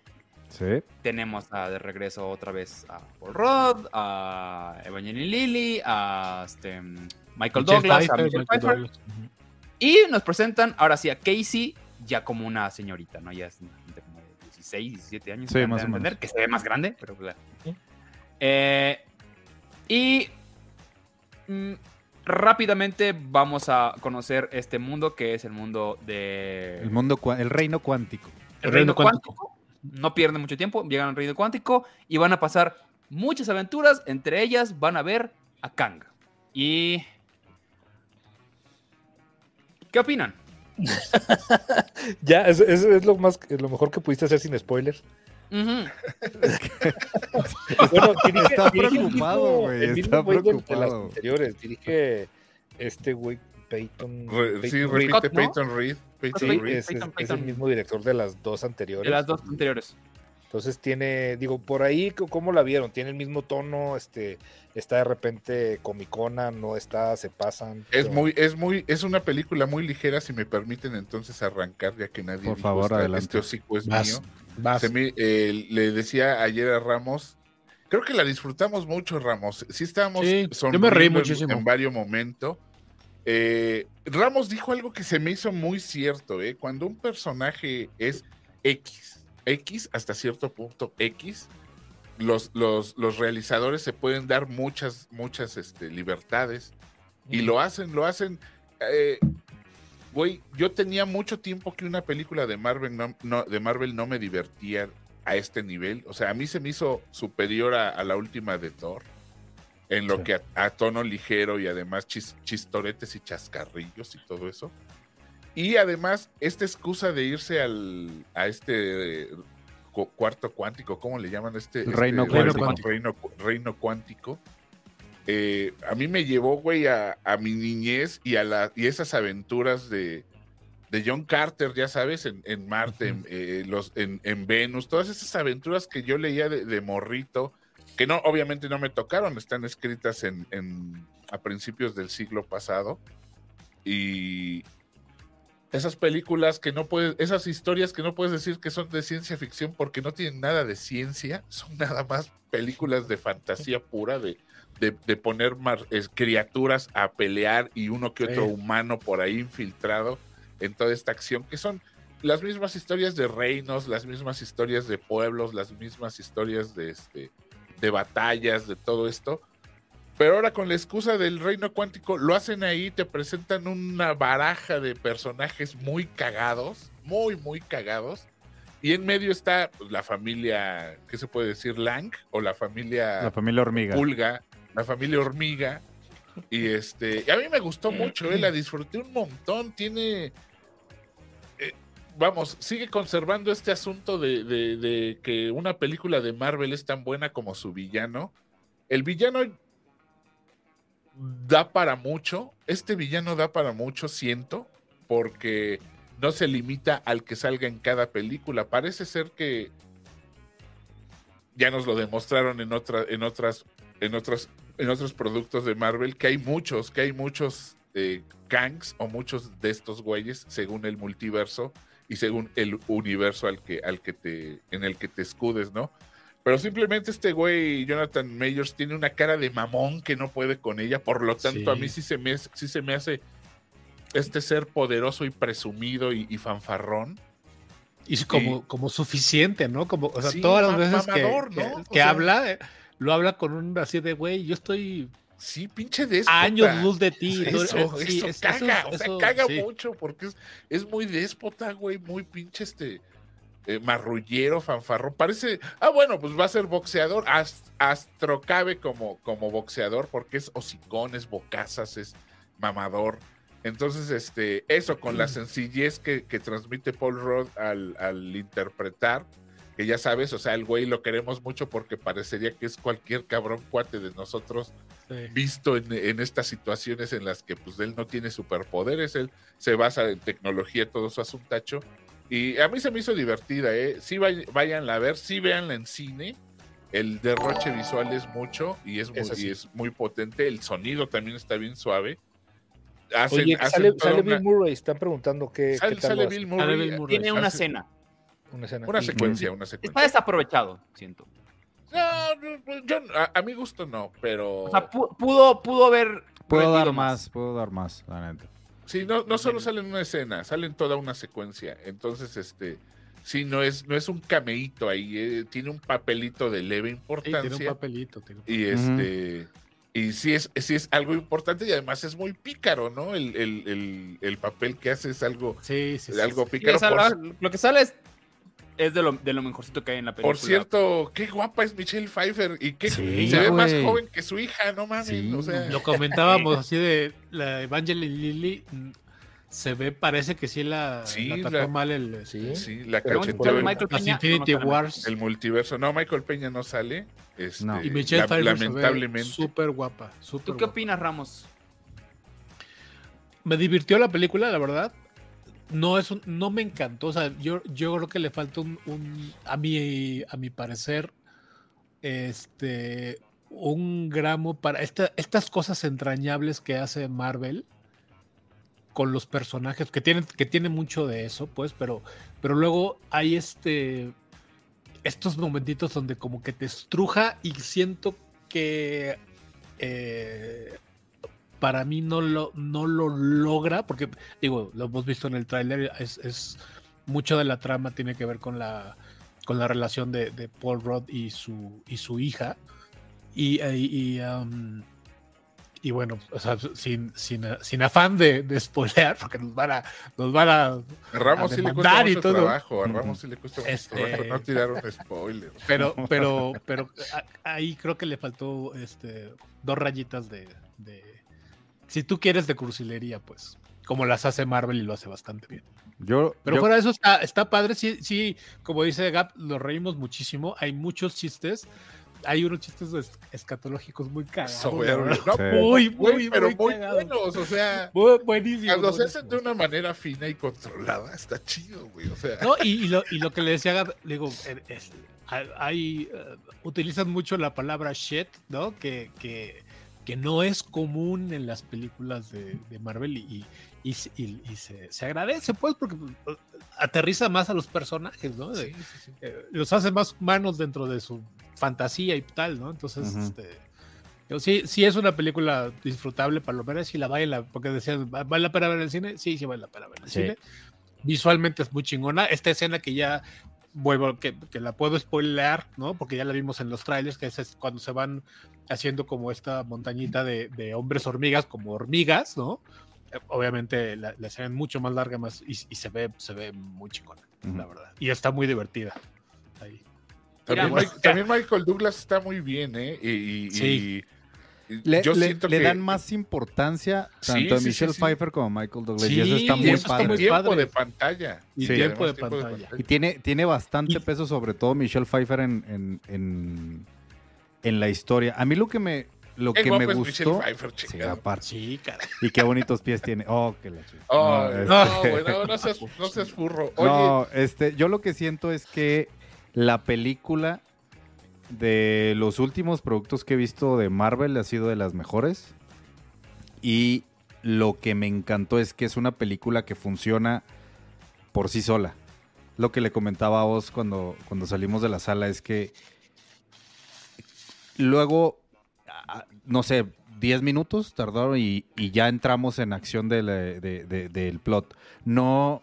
Sí. Tenemos a- de regreso otra vez a Paul Rudd, a Evangeline Lilly, a este, Michael Douglas, a Pfeiffer, Michelle Michael Pfeiffer. Douglas. Y nos presentan ahora sí a Casey, ya como una señorita, ¿no? Ya es 16, 17 años. Sí, más a o menos. Que se ve más grande, pero. bla. Eh, y. mm, rápidamente vamos a conocer este mundo que es el mundo de. El mundo, el reino cuántico. el reino cuántico. No pierden mucho tiempo, llegan al reino cuántico y van a pasar muchas aventuras. Entre ellas van a ver a Kang. Y. ¿Qué opinan? Ya, eso es, es lo más lo mejor que pudiste hacer sin spoilers. Bueno, dirige- Está dirige preocupado, güey, está güey de- De las preocupado. anteriores. Dirige este güey Peyton. Re- sí, repite. Peyton Reed. Peyton Sí, Reed. es, es- Peyton- es el mismo director de las dos anteriores. De las dos anteriores. Entonces tiene, digo, por ahí, ¿cómo la vieron? Tiene el mismo tono, este, está de repente comicona, no está, se pasan. Es pero- muy, es muy, es una película muy ligera, si me permiten entonces arrancar, ya que nadie Por dijo, favor, "Esta- adelante. este hocico es Vas, mío. vas. Se me- eh, le decía ayer a Ramos, creo que la disfrutamos mucho, Ramos. Sí estábamos Sí, yo me reí en- muchísimo. En, varios momentos. Eh, Ramos dijo algo que se me hizo muy cierto, ¿eh? Cuando un personaje es X, X hasta cierto punto X, los, los, los realizadores se pueden dar muchas, muchas este, libertades. Y lo hacen, lo hacen. eh, Güey, yo tenía mucho tiempo que una película de Marvel no, no- de Marvel no me divertía a este nivel. O sea, a mí se me hizo superior a, a la última de Thor. En lo Sí. que a, a tono ligero y además chis- chistoretes y chascarrillos y todo eso. Y además, esta excusa de irse al, a este cu- cuarto cuántico, ¿cómo le llaman? Este, este Reino cuántico. Reino, cu- reino cuántico. eh, a mí me llevó, güey, a, a mi niñez y a la, y esas aventuras de, de John Carter, ya sabes, en, en Marte, en, eh, los, en, en Venus, todas esas aventuras que yo leía de, de morrito, que no, obviamente no me tocaron, están escritas en- a principios del siglo pasado. Y esas películas que no puedes, esas historias que no puedes decir que son de ciencia ficción porque no tienen nada de ciencia, son nada más películas de fantasía pura, de, de, de poner mar- es, criaturas a pelear y uno que otro Sí. humano por ahí infiltrado en toda esta acción, que son las mismas historias de reinos, las mismas historias de pueblos, las mismas historias de, este, de batallas, de todo esto. Pero ahora con la excusa del reino cuántico, lo hacen ahí, te presentan una baraja de personajes muy cagados, muy, muy cagados. Y en medio está pues, la familia, ¿qué se puede decir? Lang o la familia La familia hormiga. Pulga, la familia hormiga. Y este, y a mí me gustó mucho, eh, la disfruté un montón. Tiene, eh, vamos, sigue conservando este asunto de, de- de que una película de Marvel es tan buena como su villano. El villano da para mucho, este villano da para mucho, siento, porque no se limita al que salga en cada película. Parece ser que ya nos lo demostraron en, otra, en otras, en otros, en otros productos de Marvel, que hay muchos, que hay muchos eh, o muchos de estos güeyes según el multiverso y según el universo al que, al que te, en el que te escudes, ¿no? Pero simplemente este güey, Jonathan Mayers, tiene una cara de mamón que no puede con ella, por lo tanto Sí. a mí sí se me, sí se me hace este ser poderoso y presumido y, y fanfarrón. Y como, como suficiente, ¿no? Como, o sea, Sí, todas las veces que, mamador, que- ¿no? Que habla, eh, lo habla con un así de, güey, yo estoy Sí, pinche déspota. a años luz de ti. Eso, eso, caga, eso- o sea, caga sí. mucho porque es, es muy déspota, güey, muy pinche este eh, marrullero, fanfarrón. Parece, ah, bueno, pues va a ser boxeador. Ast- Astro cabe como, como boxeador porque es hocicón, es bocazas, es mamador. Entonces, este, eso con la sencillez que, que transmite Paul Rudd al, al interpretar, que ya sabes, o sea, el güey lo queremos mucho porque parecería que es cualquier cabrón cuate de nosotros Sí. visto en, en estas situaciones en las que pues él no tiene superpoderes, él se basa en tecnología, todo su asuntacho. Y a mí se me hizo divertida, ¿eh? Sí, vay- váyanla a ver, sí véanla en cine. El derroche visual es mucho y es muy, Eso sí. y es muy potente. El sonido también está bien suave. hacen, Oye, hacen sale, toda sale una- Bill Murray, están preguntando qué, sale- qué tal sale. Bill Sale Murray, Bill Murray. Tiene una hace escena. Una escena. Una secuencia, una Está secuencia. desaprovechado, siento. No, no, yo, a, a mi gusto no, pero... O sea, pu- pudo, pudo haber. Puedo dar más, puedo dar más, la neta. Sí, no, no solo sale en una escena, sale en toda una secuencia. Entonces, este, sí, no es, no es un cameíto ahí, eh, tiene un papelito de leve Sí, importancia. tiene un papelito. tiene un y este, y sí es, sí es algo importante y además es muy pícaro, ¿no? El, el, el, el papel que hace es algo, Sí, sí, sí. algo Sí, pícaro. por, lo, lo que sale es, es de, lo, de lo mejorcito que hay en la película. por cierto, qué guapa es Michelle Pfeiffer y Sí, se ve más joven que su hija, no mames. Sí. O sea, Lo comentábamos así de la Evangeline Lilly. mm, Se ve, parece que sí la, Sí, la trató la- mal el, Sí. sí, la cacheteó Infinity no, Wars. el multiverso. No, Michael Peña no sale. Este, No. Y Michelle la- Pfeiffer se ve lamentablemente. súper guapa. súper ¿Tú qué guapa. opinas, Ramos? Me divirtió la película, la verdad. No es no me encantó. O sea, yo, yo creo que le falta un, a mi a mi parecer, este un gramo para esta- estas cosas entrañables que hace Marvel con los personajes, que tienen, que tiene mucho de eso, pues, pero, pero luego hay este estos momentitos donde como que te estruja y siento que eh, para mí no lo, no lo logra, porque digo, lo hemos visto en el tráiler, es, es mucho de la trama tiene que ver con la con la relación de, de Paul Rudd y su y su hija. Y, eh, y, um, y bueno, o sea, sin, sin, sin afán de, de spoilear, porque nos van a, nos van a A Ramos a sí le cuesta y mucho todo. trabajo. A Ramos sí le cuesta mucho Este- trabajo no tirar un spoiler. Pero, pero, pero ahí creo que le faltó este dos rayitas de, de- si tú quieres de cursilería, pues, como las hace Marvel y lo hace bastante bien. Yo, Pero yo- fuera de eso está, está padre, sí, sí, como dice Gap, nos reímos muchísimo, hay muchos chistes, hay unos chistes es- escatológicos muy cagados. Eso, güey, la verdad. no, Sí. Muy, güey, muy, pero muy muy buenos, o sea, Muy buenísimo. cuando se buenísimo. hacen de una manera fina y controlada, está chido, güey, o sea. No, y, y lo, y lo que le decía, digo, eh, es- hay, eh, utilizan mucho la palabra shit, ¿no? Que, que, que no es común en las películas de, de Marvel y, y, y- y- y se, se agradece, pues, porque eh, aterriza más a los personajes, ¿no? De- Sí, sí, sí. eh, los hace más humanos dentro de su fantasía y tal, ¿no? Entonces, este, digo, sí, sí es una película disfrutable para lo menos y la vale la, porque decían, ¿va- ¿vale la pena ver en el cine? Sí, sí vale la pena ver en el Sí. cine. Visualmente es muy chingona. Esta escena que ya vuelvo, que, que la puedo spoilear, ¿no? Porque ya la vimos en los trailers, que es, cuando se van haciendo como esta montañita de, de hombres hormigas, como hormigas, ¿no? Eh, Obviamente la, la escena es mucho más larga más, y, y se ve, se ve muy chingona, Ujú. la verdad. Y está muy divertida. Ahí. También, Mira, Mike- también Michael Douglas está muy bien, ¿eh? Y, y- Sí. y- y le, yo le- siento le que dan más importancia Sí, tanto a sí, sí, Michelle sí. Pfeiffer como a Michael Douglas. y Sí, eso está muy eso está padre. muy tiempo padre. de pantalla. Y Sí. tiempo de además, pantalla. Y tiene, tiene bastante Y- peso, sobre todo Michelle Pfeiffer en, en, en, en la historia. A mí lo que me, lo Qué que me gustó. Pfeiffer, Sí. Sí, cara. Y qué bonitos pies tiene. Oh, que la chica. Oh, No, no, este- güey, no, no seas, no seas furro. Oye, No, este, yo lo que siento es que la película de los últimos productos que he visto de Marvel ha sido de las mejores. Y lo que me encantó es que es una película que funciona por sí sola. Lo que le comentaba a vos cuando, cuando salimos de la sala es que luego, no sé, 10 minutos tardaron y, ya entramos en acción del, de- de- del plot. No,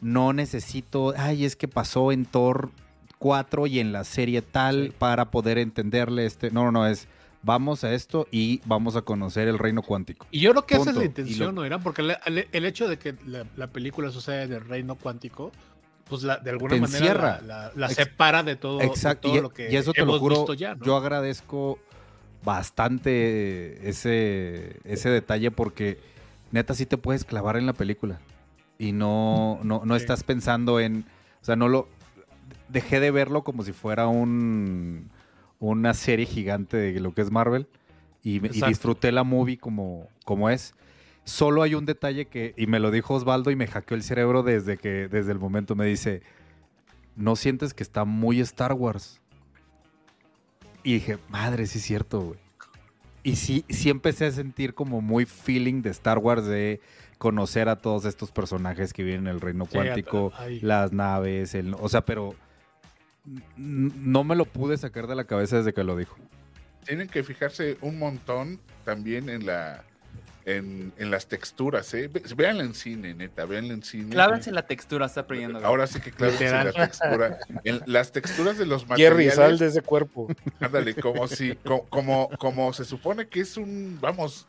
no necesito, ay, es que pasó en Thor 4 y en la serie tal Sí. para poder entenderle este. No, no, no, es vamos a esto y vamos a conocer el reino cuántico. Y yo creo que esa es Punto. la intención, lo- ¿no era? Porque el, el- el hecho de que la, la película sucede en el reino cuántico, pues la- de alguna manera encierra. la, separa de todo, de Exacto, todo y, lo que y eso te lo juro, visto ya, ¿no? yo agradezco bastante ese, ese detalle porque neta sí te puedes clavar en la película y no, no, no Sí. estás pensando en, o sea, no lo, dejé de verlo como si fuera un, una serie gigante de lo que es Marvel y, disfruté la movie como, como es. Solo hay un detalle que, y me lo dijo Osvaldo y me hackeó el cerebro desde que, desde el momento me dice, ¿no sientes que está muy Star Wars? Y dije, madre, sí es cierto, güey. y sí, sí empecé a sentir como muy feeling de Star Wars de conocer a todos estos personajes que vienen en el reino cuántico, las naves, el, o sea, pero no me lo pude sacar de la cabeza desde que lo dijo. Tienen que fijarse un montón también en la en, en las texturas, ¿eh? Ve- Véanla en cine, neta, véanla en cine. Clávense la textura, está aprendiendo. Ahora sí que clávense la textura. En las texturas de los Jerry, materiales. sal de ese cuerpo. Ándale, como si, co- como, como, se supone que es un, vamos,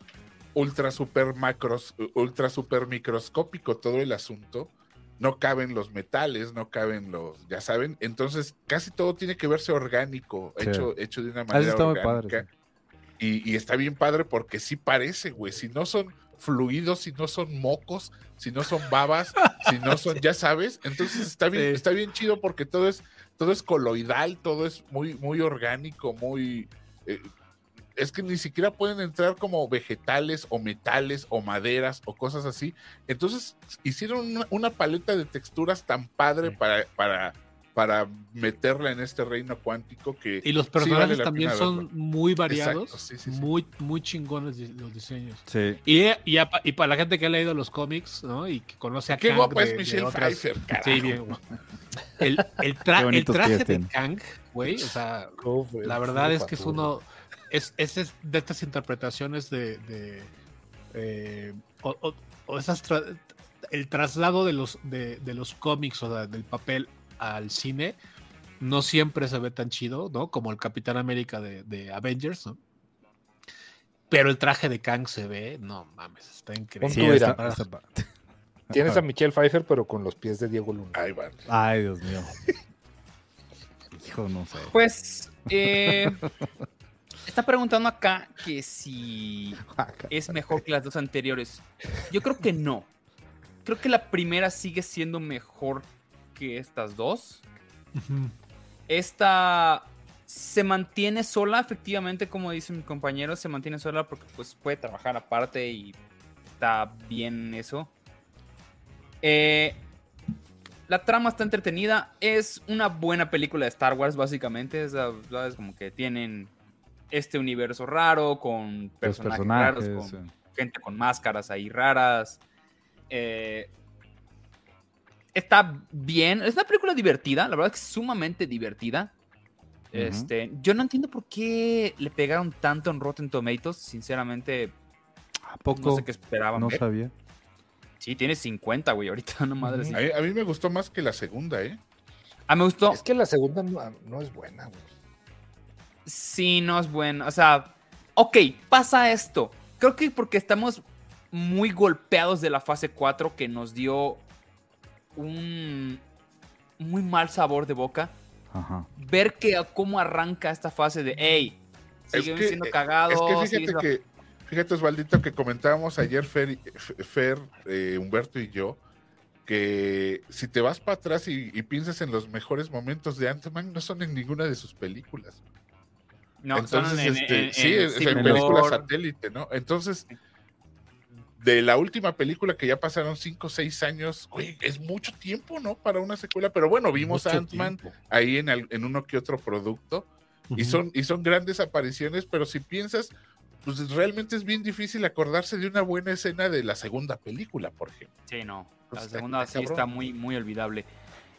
ultra super macros, ultra super microscópico todo el asunto. No caben los metales, no caben los, ya saben. Entonces, casi todo tiene que verse orgánico, Sí. hecho, hecho de una manera está muy orgánica. padre. sí. Y, y está bien padre porque sí parece, güey. Si no son fluidos, si no son mocos, si no son babas, si no son, ya sabes. Entonces está bien, está bien chido porque todo es, todo es coloidal, todo es muy, muy orgánico, muy. eh, es que ni siquiera pueden entrar como vegetales o metales o maderas o cosas así. Entonces hicieron una, una paleta de texturas tan padre Sí. para, para, para meterla en este reino cuántico que. Y los sí vale personajes también son verlo. muy variados, Exacto, sí, sí, sí. muy muy chingones los diseños. Sí. Y, y, pa- y para la gente que ha leído los cómics, ¿no? Y que conoce a Qué Kang guapa de- es de Michelle otras- Pfeiffer, carajo. Sí, bien. El, el, tra- Qué el bonitos traje de. Kang, güey, o sea, la verdad es que es uno. Es, es, es de estas interpretaciones de. de, eh, o, o- o esas tra- el traslado de los, de, de los cómics o de- del papel al cine no siempre se ve tan chido, ¿no? Como el Capitán América de, de Avengers, ¿no? Pero el traje de Kang se ve, no mames, está increíble. Sí, está- está pa- Tienes a Michelle Pfeiffer, pero con los pies de Diego Luna. Ahí van. Ay, Dios mío. Hijo, no sé. Pues, eh, está preguntando acá que si es mejor que las dos anteriores. Yo creo que no. Creo que la primera sigue siendo mejor que estas dos. Esta se mantiene sola, efectivamente, como dice mi compañero, se mantiene sola porque pues puede trabajar aparte y está bien eso. Eh, la trama está entretenida, es una buena película de Star Wars, básicamente. es, ah, ¿sabes? Como que tienen este universo raro con personajes, personajes. raros, con sí. gente con máscaras ahí raras. Eh, está bien. Es una película divertida. La verdad que es sumamente divertida. Este, yo no entiendo por qué le pegaron tanto en Rotten Tomatoes. Sinceramente, ¿A poco? no sé qué esperaban. No ver. sabía. Sí, tiene 50, güey. Ahorita no madre. A mí, a mí me gustó más que la segunda, ¿eh? Ah, me gustó. Es que la segunda no, no es buena, güey. Sí, no es bueno. O sea, ok, pasa esto. Creo que porque estamos muy golpeados de la fase 4 que nos dio un muy mal sabor de boca. Ajá. Ver que cómo arranca esta fase de, hey, Es siguen que, siendo eh, cagados. Es que fíjate que, fíjate Osvaldito, que comentábamos ayer Fer, Fer, eh, Humberto y yo, que si te vas para atrás y, y piensas en los mejores momentos de Ant-Man, no son en ninguna de sus películas. No, Entonces, son en- este, en- sí, en es en película satélite, ¿no? Entonces, de la última película que ya pasaron 5 o 6 años, güey, es mucho tiempo, ¿no? Para una secuela, pero bueno, vimos a Ant-Man ahí en, en uno que otro producto. Y son, y son grandes apariciones, pero si piensas, pues realmente es bien difícil acordarse de una buena escena de la segunda película, por ejemplo. Sí, no. La segunda está sí está muy, muy olvidable.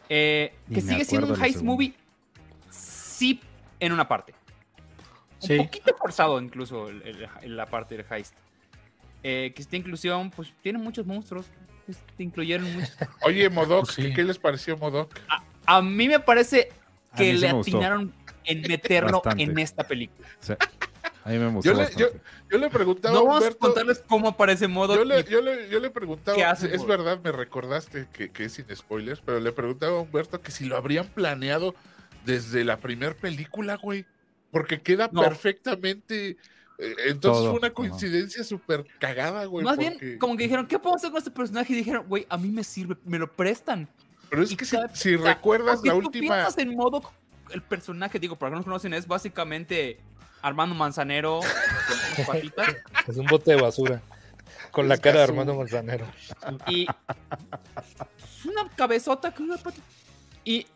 Eh, que sigue siendo un heist movie, sí, en una parte. Un poquito forzado incluso el- el- el- la parte del heist. Eh, que esta inclusión, pues tiene muchos monstruos. pues, te incluyeron muchos. Oye, Modoc, Pues sí. ¿qué les pareció Modoc? A mí me parece A que le gustó. atinaron en meterlo Bastante. en esta película. Sí. A mí me gustó Yo le, yo, bastante. yo le preguntaba No a vamos a Humberto, contarles cómo aparece modo. yo le, yo le- yo le preguntaba, ¿Qué hace, es Modoc? verdad, me recordaste que, que es sin spoilers, pero le preguntaba a Humberto que si lo habrían planeado desde la primera película, güey, porque queda No. perfectamente... eh, Entonces Todo, fue una coincidencia súper cagada, güey. Más porque- bien, como que dijeron, ¿qué podemos hacer con este personaje? Y dijeron, güey, a mí me sirve, me lo prestan. Pero es y que si, cada- si recuerdas la tú última... piensas en modo el personaje, digo, para que no nos conocen, es básicamente Armando Manzanero con Es un bote de basura. Con la Es cara de. Armando Manzanero. y una cabezota con una patita. Y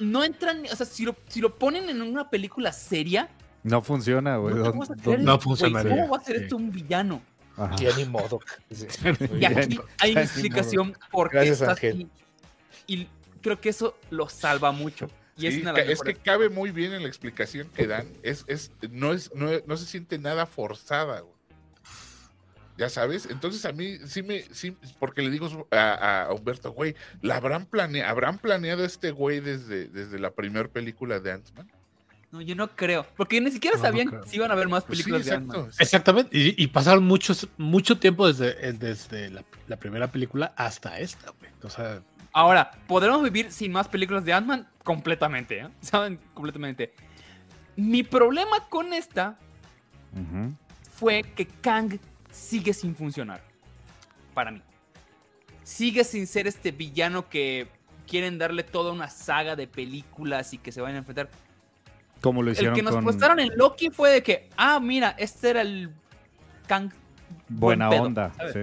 no entran, o sea, si lo, si lo ponen en una película seria, No funciona, güey. No te ¿Dónde- vas a dónde- creer, No güey, funcionaría, ¿Cómo va a ser sí. esto un villano? Ajá. Ya ni modo. Sí. Y aquí hay una explicación por qué está así. Y creo que eso lo salva mucho. Y es Sí, una es que cabe muy bien en la explicación que dan. Es, es, no, es, no, no se siente nada forzada, güey. Ya sabes, entonces a mí sí me, sí, porque le digo a, a Humberto, güey, ¿la habrán, planea, ¿habrán planeado este güey desde, desde la primera película de Ant-Man? No, yo no creo. Porque ni siquiera No, sabían si iban a haber más Pues sí, películas de. Ant-Man. Exactamente. Y, y pasaron muchos, mucho tiempo desde, desde la, la primera película hasta esta, güey. O sea, Ahora, ¿podremos vivir sin más películas de Ant-Man? Completamente, ¿eh? ¿Saben? Completamente. Mi problema con esta fue que Kang sigue sin funcionar. Para mí. Sigue sin ser este villano que quieren darle toda una saga de películas y que se vayan a enfrentar. Como lo El hicieron que nos con mostraron en Loki fue de que, ah, mira, este era el Kang. buen Buena pedo, Onda. ¿sabes? Sí.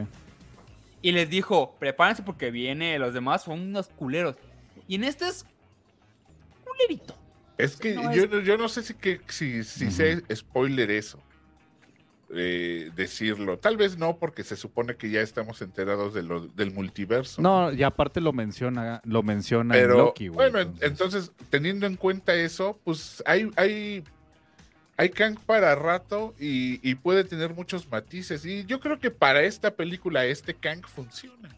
Y les dijo, prepárense porque viene, los demás son unos culeros. Y en este es culerito. Es que No, yo, es- no- yo no sé si, que, si, si Ujú. sé spoiler eso. Eh, decirlo. Tal vez no, porque se supone que ya estamos enterados de lo- del multiverso. No, y aparte lo menciona, lo menciona en Loki, güey. bueno, en- entonces, teniendo en cuenta eso, pues hay, hay, hay Kang para rato y, y puede tener muchos matices. Y yo creo que para esta película este Kang funciona.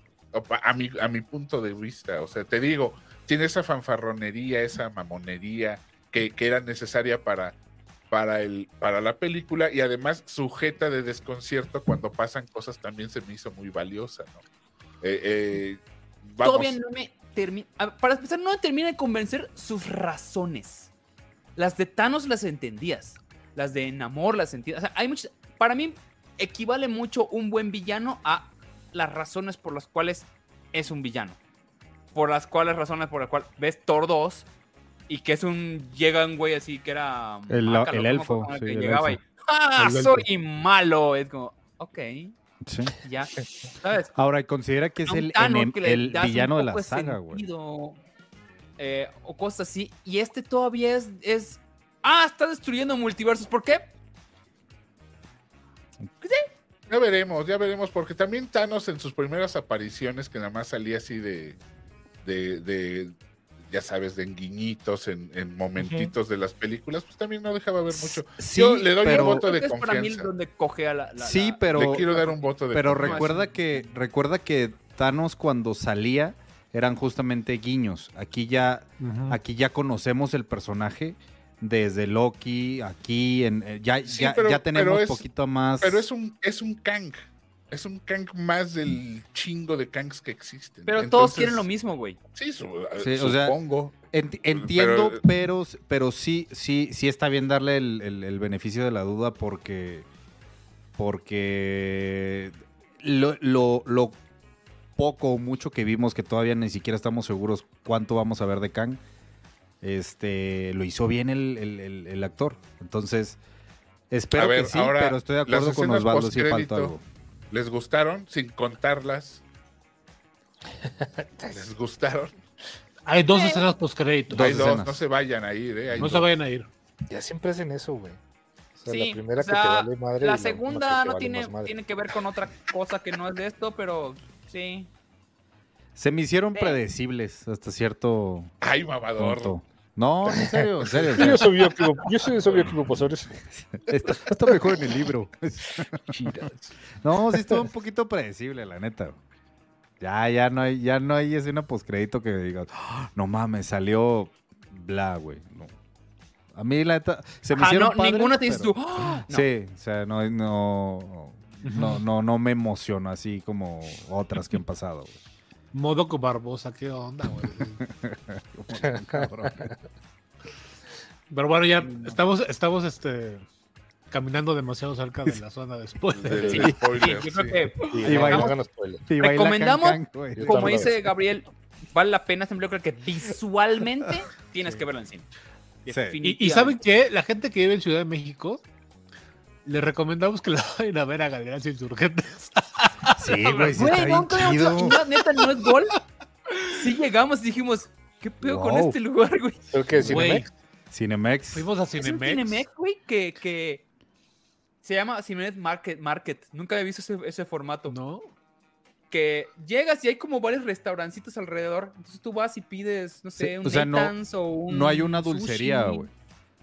A mi, a mi punto de vista. O sea, te digo, tiene esa fanfarronería, esa mamonería que, que era necesaria para, para, el, para la película y además sujeta de desconcierto cuando pasan cosas también se me hizo muy valiosa, ¿no? Eh, eh, vamos. Todavía no me termina. Para empezar, no me termina de convencer sus razones. Las de Thanos las entendías. Las de Namor las entendías. O sea, hay muchas. Para mí, equivale mucho un buen villano a las razones por las cuales es un villano. Por las cuales razones por las cuales ves Thor 2 y que es un. Llega un güey así que era. El- ¿cómo elfo, sí, que el llegaba elfo. y. ¡Ah! El Soy malo. Es como. Ok, Sí. ya. ¿Sabes? Ahora, considera que es el, un villano de la saga, güey. sentido, eh, o cosas así. Y este todavía es, es. Ah, está destruyendo multiversos. ¿Por qué? Ya veremos, ya veremos, porque también Thanos en sus primeras apariciones, que nada más salía así de, de, de, ya sabes, de enguiñitos en, en momentitos de las películas, pues también no dejaba ver mucho. Sí, Yo le doy pero, un voto de para mí confianza. donde coge a la. la- Sí, pero, le quiero dar un voto de pero confianza. recuerda que recuerda que Thanos cuando salía eran justamente guiños. Aquí ya aquí ya conocemos el personaje desde Loki, aquí en eh, ya Sí, ya, pero- ya tenemos es- poquito más Pero es un, es un Kang. Es un Kang más del chingo de Kangs que existen. Pero todos quieren lo mismo, güey. Sí, su- Sí, o sea, supongo. Ent- entiendo, Pero- pero, pero, sí, sí, sí está bien darle el, el- el beneficio de la duda porque, porque lo, lo- lo poco o mucho que vimos, que todavía ni siquiera estamos seguros cuánto vamos a ver de Kang, este, lo hizo bien el, el- el- el actor. Entonces, espero A ver, que sí, ahora, pero estoy de acuerdo con Osvaldo, sí falta algo. ¿Les gustaron? Sin contarlas. ¿Les gustaron? hay dos escenas post créditos. Dos Hay dos, escenas. no se vayan a ir, ¿eh? Hay No dos. se vayan a ir. Ya siempre hacen eso, güey. O sea, Sí, la primera o sea, que te vale madre. La segunda no vale tiene, tiene que ver con otra cosa que no es de esto, pero sí. Se me hicieron Sí. predecibles hasta cierto Ay, mamador. punto. No, en serio, en serio. en Yo serio. soy equipo, yo soy. Está, está mejor en el libro. No, sí estuvo un poquito predecible, la neta. Ya, ya no hay, ya no hay escena postcrédito que digas, "Ah, no mames, salió bla, güey. No. A mí la neta, se me Ah, hicieron no, padres, ninguna te dices pero- tú. "Ah", no. Sí, o sea, no, no, no, no, no me emociono así como otras que han pasado. güey. Modo con Barbosa, qué onda, güey. Pero bueno, ya estamos, estamos este, caminando demasiado cerca de la zona de spoiler. Del Sí, spoiler, sí, yo creo sí. que spoiler. Recomendamos, can, can, como dice Gabriel, vale la pena, siempre creo que visualmente tienes que verlo en cine. Sí. Y, y ¿saben qué? La gente que vive en Ciudad de México, les recomendamos que la vayan a ver a Galerías Insurgentes. Sí, güey, sí Güey, está bien chido. no, neta, no es gol. Sí llegamos y dijimos, ¿qué pedo con este lugar, güey? ¿Pero qué? Güey, ¿Cinemex? Cinemex. Fuimos a Es un Cinemex. Cinemex, güey, que, que se llama Cinemex Market. Market. Nunca había visto ese, ese formato. ¿No? Que llegas y hay como varios restaurancitos alrededor. Entonces tú vas y pides, no sé, Sí, un o sea, no- Nathan's o un No hay una dulcería, sushi. güey.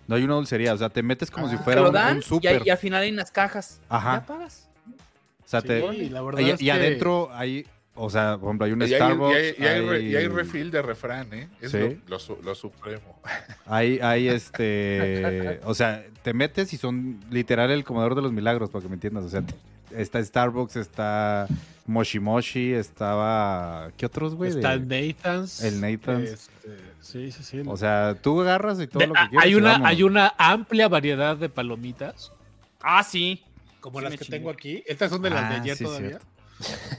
No hay una dulcería. O sea, te metes como si Te fuera lo un, dan un y, súper. y al final hay unas cajas. Ajá. Ya pagas. O sea, Sí, te, la verdad y, es y que- adentro hay, o sea, por ejemplo, hay un Y hay, y Starbucks. hay- y hay re- y hay refill de refrán, ¿eh? Es Sí. lo, lo su- lo supremo. Hay, hay este, o sea, te metes y son literal el comedor de los milagros, para que me entiendas. O sea, te- está Starbucks, está Moshi Moshi, estaba, ¿qué otros, güey? Está De- el Nathan's. el Nathan's. este, sí, sí, sí. O sea, tú agarras y todo De- lo que quieras. hay, una, hay una amplia variedad de palomitas, Ah, sí. Como Sí las que chingué. tengo aquí. Estas son de las de Ah, ayer sí, todavía. cierto.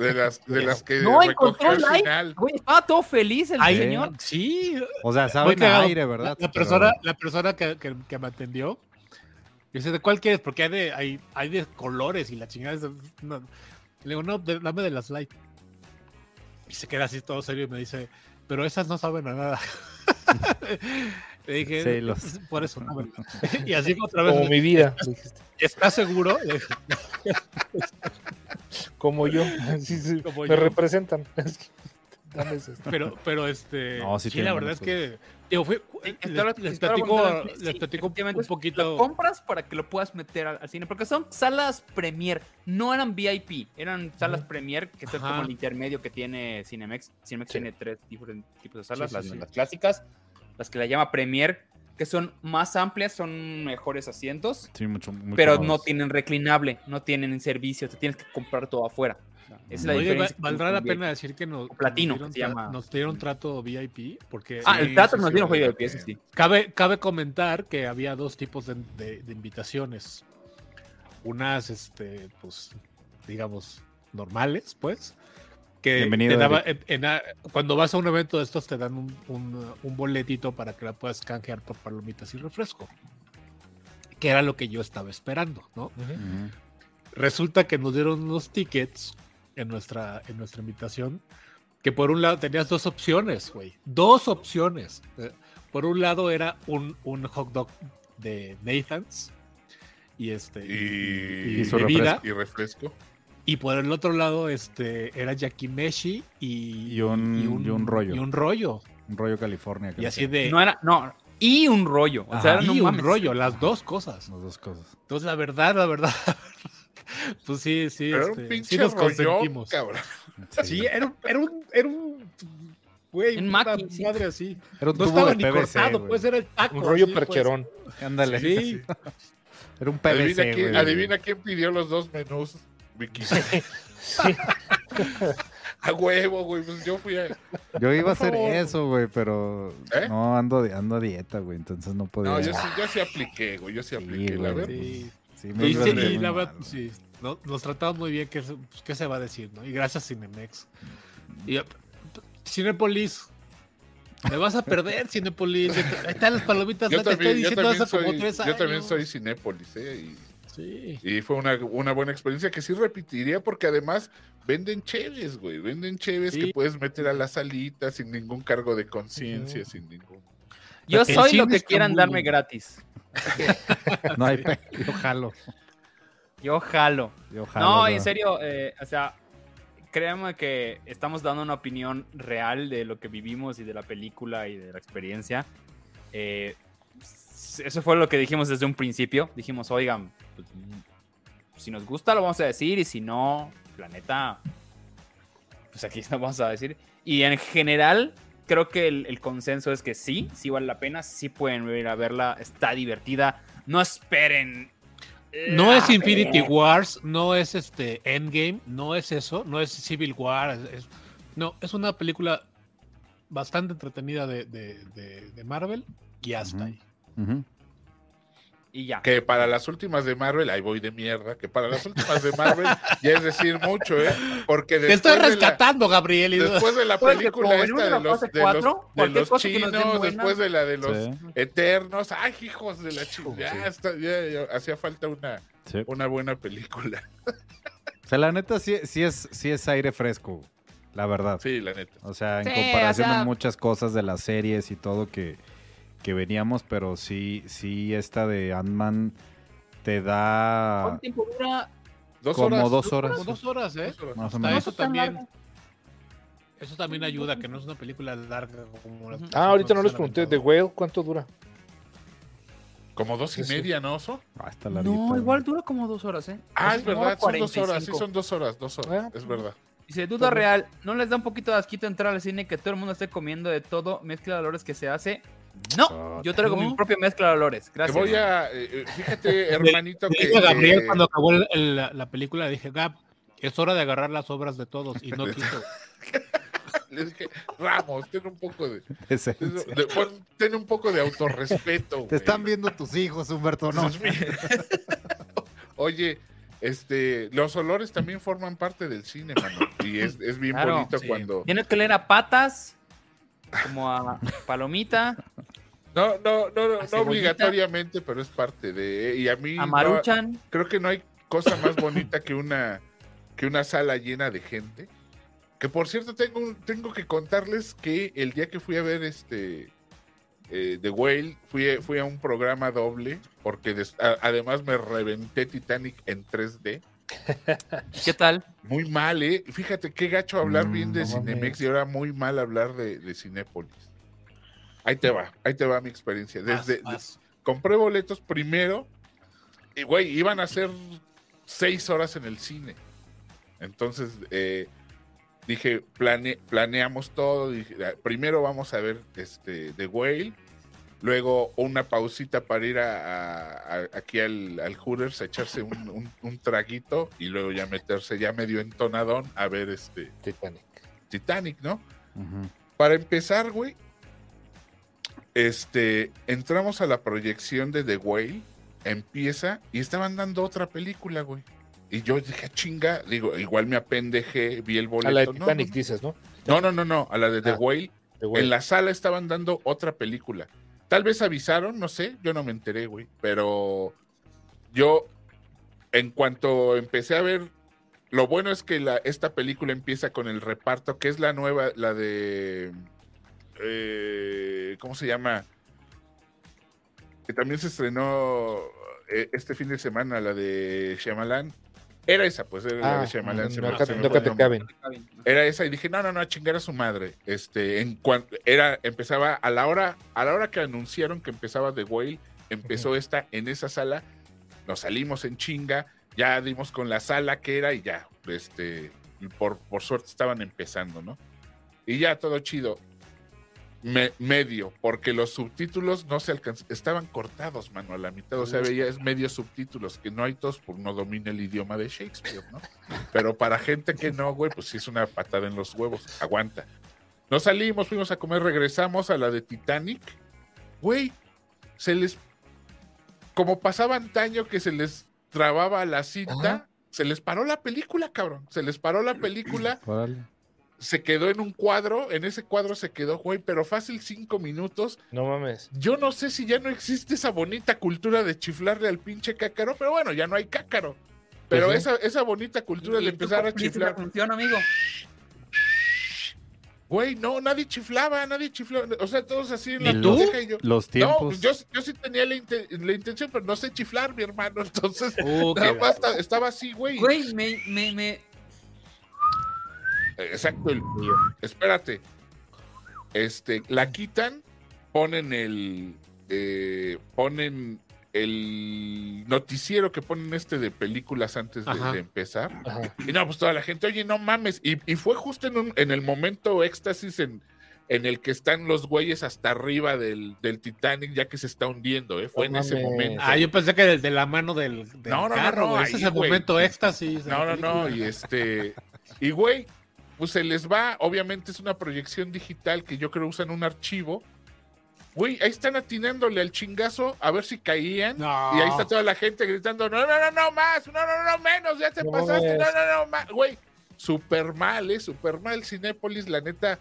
De las, de las que No, encontró el like. Güey, estaba todo feliz el Ahí- señor. Sí, O sea, saben a aire, ¿verdad? La, la Pero- persona, la persona que, que- que me atendió dice, ¿de cuál quieres? Porque hay de, hay, hay de colores y la chingada es de- no. Le digo, no, de- dame de las light. Y se queda así todo serio y me dice, pero esas no saben a nada. Le dije, Sí, los- "Es por eso, no, ¿verdad?". Y así otra vez, Como mi vida. ¿estás seguro? Como yo. Sí, sí, Como me yo. representan. Pero, pero este, No, sí la verdad es que, digo, fue, les, les platico, les sí, platico un, Lo poquito. compras para que lo puedas meter al, al cine, porque son salas premier, no eran VIP, eran salas premier, que es como el intermedio que tiene Cinemex. Cinemex Sí. tiene tres diferentes tipos de salas, Sí, sí, las, sí. las clásicas, las que la llama premier, que son más amplias, son mejores asientos, Sí, mucho, muy pero no tienen reclinable, no tienen servicio, te tienes que comprar todo afuera. Esa es la Oye, diferencia. va- ¿valdrá la VIP. pena decir que nos, platino, nos, dieron, se llama. nos dieron trato VIP? Porque Ah, el trato sí, nos dieron pies, pena. sí. cabe, cabe comentar que había dos tipos de, de- de invitaciones. Unas, este, pues, digamos, normales, pues. Que Bienvenido, te daba- Eric. en- en a- cuando vas a un evento de estos te dan un, un- un boletito para que la puedas canjear por palomitas y refresco. Que era lo que yo estaba esperando, ¿no? Resulta que nos dieron unos tickets en nuestra, en nuestra invitación. Que por un lado tenías dos opciones, güey. Dos opciones. Eh, Por un lado era un, un hot dog de Nathan's. Y este. Y, y su bebida. y refresco. Y por el otro lado, este, era yakimeshi y, Y un- y un rollo. Y un rollo. Un rollo California. Y así de. No era, no, y un rollo. O sea, no y un mames. rollo, las dos cosas. Las dos cosas. Entonces, la verdad, la verdad. pues sí, sí. Pero era este, un sí pinche nos rollo, consentimos. cabrón. Sí, era un, era un, era un, güey, Un sí. madre así. Era un No tubo estaba de ni PVC, cortado, güey. pues era el taco. Un rollo así, pues. percherón. Ándale. Sí. Era un PVC, Adivina, quién, güey. adivina quién pidió los dos menús, Vicky. Sí. A huevo, güey. Pues yo fui a. Yo iba a hacer favor. eso, güey, pero ¿Eh? no ando, ando a dieta, güey, entonces no podía. No, yo sí, yo sí apliqué, güey. Yo sí apliqué, la güey. verdad. Sí. Sí, me sí, y muy la mal, verdad, güey. sí, no- nos tratamos muy bien, ¿qué, se- pues, ¿qué se va a decir? ¿no? Y gracias Cinemex. Y, eh, Cinepolis, me vas a perder, Cinepolis. Ahí están las palomitas, Yo te estoy también, yo diciendo también hace como soy, yo también soy Cinépolis, ¿eh? Y, Sí. y fue una, una buena experiencia que sí repetiría porque además venden cheves, güey. Venden cheves Sí. que puedes meter a la salita sin ningún cargo de conciencia, sin ningún. Yo soy lo que quieran muy darme gratis. No hay pe... Yo jalo. Yo jalo. Yo jalo. No, en serio, eh, o sea, créanme que estamos dando una opinión real de lo que vivimos y de la película y de la experiencia. Eh, eso fue lo que dijimos desde un principio. Dijimos, oigan, pues, mm, si nos gusta lo vamos a decir y si no, la neta, pues aquí lo vamos a decir. Y en general, creo que el, el consenso es que sí, sí vale la pena, sí pueden ir a verla, está divertida. No esperen. No es Infinity Wars, no es este Endgame, no es eso, no es Civil War, es- es- no, es una película bastante entretenida de, de- de- de Marvel y hasta ahí. Y ya. Que para las últimas de Marvel, ahí voy de mierda, que para las últimas de Marvel ya es decir mucho, ¿eh? Porque Te estoy después, de la, rescatando, Gabriel. y- después de la Pues película esta de los, de cuatro, los, de chinos, después de la de los Sí. eternos, ¡ay, hijos de la chingada! Sí. Ya, está- ya- ya hacía falta una, Sí. una buena película. O sea, la neta sí, sí es, sí es aire fresco, la verdad. Sí, la neta. O sea, en Sí, comparación o sea- a muchas cosas de las series y todo que, que veníamos, pero sí, sí, esta de Ant-Man te da ¿Cuánto tiempo dura? Dos como horas. dos horas. Como dos horas, ¿eh? Dos horas. Más o menos. eso también. Eso también ayuda, que no es una película larga como las Ah, ahorita no les pregunté, han ¿The aventado. Whale cuánto dura? Como dos y Sí, sí. media, ¿no, Oso? Ah, está larguita. No, igual dura como dos horas, ¿eh? Ah, es verdad, son dos horas, 45. sí, son dos horas, dos horas, es verdad. Dice, duda real, ¿no les da un poquito de asquito entrar al cine que todo el mundo esté comiendo de todo, mezcla de olores que se hace? No, yo traigo mi propia mezcla de olores. Te Gracias. voy a, eh, eh, fíjate, hermanito, que... dije a Gabriel que- cuando acabó el- el- la, la película, dije, Gab, es hora de agarrar las obras de todos. Y no quiso. Le dije, Ramos, ten un poco de... De- pon- ten un poco de autorrespeto, Te están viendo tus hijos, Humberto, no. Oye, este, los olores también forman parte del cine, mano. Y es, es bien Claro, bonito sí. cuando. Tienes que leer a patas, como a palomita, No, no, no, no, no obligatoriamente, pero es parte de. Y a mí a no- maruchan. creo que no hay cosa más bonita que una que una sala llena de gente. Que por cierto tengo tengo que contarles que el día que fui a ver este eh, The Whale fui, a- fui a un programa doble porque des- a- además me reventé Titanic en 3D. ¿Qué tal? Muy mal, ¿eh? Fíjate qué gacho hablar Mm, bien de no Cinemex mames. y ahora muy mal hablar de, de Cinépolis. Ahí te va, ahí te va mi experiencia. Desde, Vas, vas. compré boletos primero y, güey, iban a ser seis horas en el cine. Entonces, eh, dije, plane- planeamos todo. Dije, "Ah, primero vamos a ver este, The Whale. Luego una pausita para ir a, aquí al, al Hooters a echarse un, un- un traguito y luego ya meterse ya medio entonadón a ver este Titanic. Titanic, ¿no? Para empezar, güey, este, entramos a la proyección de The Whale, empieza y estaban dando otra película, güey. Y yo dije, "Ah, chinga, digo, igual me apendejé, vi el boleto. A la de No, Titanic no, dices, ¿no? no, no, no, no, a la de The Ah, Whale. The Whale. En la sala estaban dando otra película. Tal vez avisaron, no sé, yo no me enteré, güey. Pero yo, en cuanto empecé a ver, lo bueno es que la, esta película empieza con el reparto, que es la nueva, la de... eh, ¿Cómo se llama? Que también se estrenó eh, este fin de semana, la de Shyamalan. Era esa, pues era la Ah, de Shyamalan. no, no, no que te caben. era esa y dije no no no a chingar a su madre este en cuanto era empezaba a la hora a la hora que anunciaron que empezaba The Whale empezó esta en esa sala nos salimos en chinga ya dimos con la sala que era y ya este por, por suerte estaban empezando no y ya todo chido Me- medio porque los subtítulos no se alcanzan estaban cortados mano a la mitad o sea veía es medio subtítulos que no hay todos por no domina el idioma de Shakespeare no pero para gente que no, güey, pues sí es una patada en los huevos. Aguanta. Nos salimos, fuimos a comer, regresamos a la de Titanic. Güey, se les. Como pasaba antaño que se les trababa la cinta, se les paró la película, cabrón. Se les paró la película, Órale. Se quedó en un cuadro. En ese cuadro se quedó, güey, pero fácil cinco minutos. No mames. Yo no sé si ya no existe esa bonita cultura de chiflarle al pinche cácaro, pero bueno, ya no hay cácaro. Pero Pues sí. esa, esa bonita cultura de ¿Y tú empezar a chiflar. función, amigo? Güey, no, nadie chiflaba, nadie chiflaba. O sea, todos así en la ¿Y tú? y yo. Los No, tiempos. yo, yo sí tenía la, inte- la intención, pero no sé chiflar, mi hermano. Entonces, Uh, nada más estaba así, güey. Güey, me, me, me... Exacto, el, espérate. Este, la quitan, ponen el. eh, ponen el noticiero que ponen este de películas antes de, Ajá. de empezar. Ajá. Y no, pues toda la gente, oye, no mames. Y, y fue justo en, un- en el momento éxtasis en, en el que están los güeyes hasta arriba del, del Titanic, ya que se está hundiendo, ¿eh? Fue No en ese momento. Ah, yo pensé que de, de la mano del, del No, no, no, carro, no, güey. ahí, Ese es el momento éxtasis. No, no, no, y este, y güey, pues se les va, obviamente es una proyección digital que yo creo usan un archivo. Güey, ahí están atinándole al chingazo a ver si caían. No. Y ahí está toda la gente gritando, no, no, no, no, más, no, no, no, menos, ya te No pasaste, no, no, no, más. Güey, súper mal, eh, súper mal Cinépolis, la neta.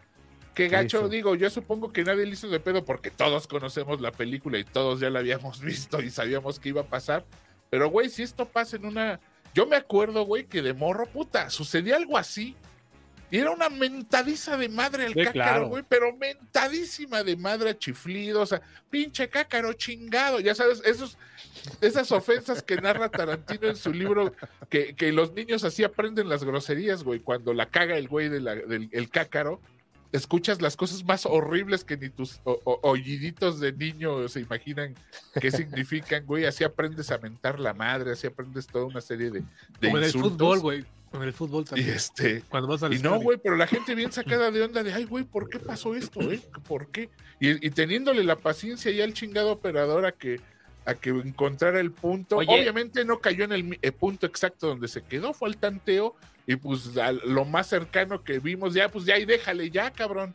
Qué gacho, hizo? digo, yo supongo que nadie le hizo de pedo porque todos conocemos la película y todos ya la habíamos visto y sabíamos que iba a pasar. Pero, güey, si esto pasa en una. Yo me acuerdo, güey, que de morro, puta, sucedía algo así. Y era una mentadiza de madre al Sí, cácaro, claro. güey, pero mentadísima de madre a chiflido, o sea, pinche cácaro chingado, ya sabes, esos, esas ofensas que narra Tarantino en su libro, que, que los niños así aprenden las groserías, güey, cuando la caga el güey de la- del el cácaro, escuchas las cosas más horribles que ni tus o- o- oíditos de niño se imaginan qué significan, güey, así aprendes a mentar la madre, así aprendes toda una serie de, de Como en el fútbol, güey. En el fútbol Y también. este, Cuando vas al y no, güey, pero la gente bien sacada de onda de, ay, güey, ¿por qué pasó esto, eh? ¿Por qué? Y, y teniéndole la paciencia ya al chingado operador a que, a que encontrara el punto. Oye. Obviamente no cayó en el, el punto exacto donde se quedó, fue al tanteo y pues a lo más cercano que vimos, ya, pues ya, y déjale, ya, cabrón.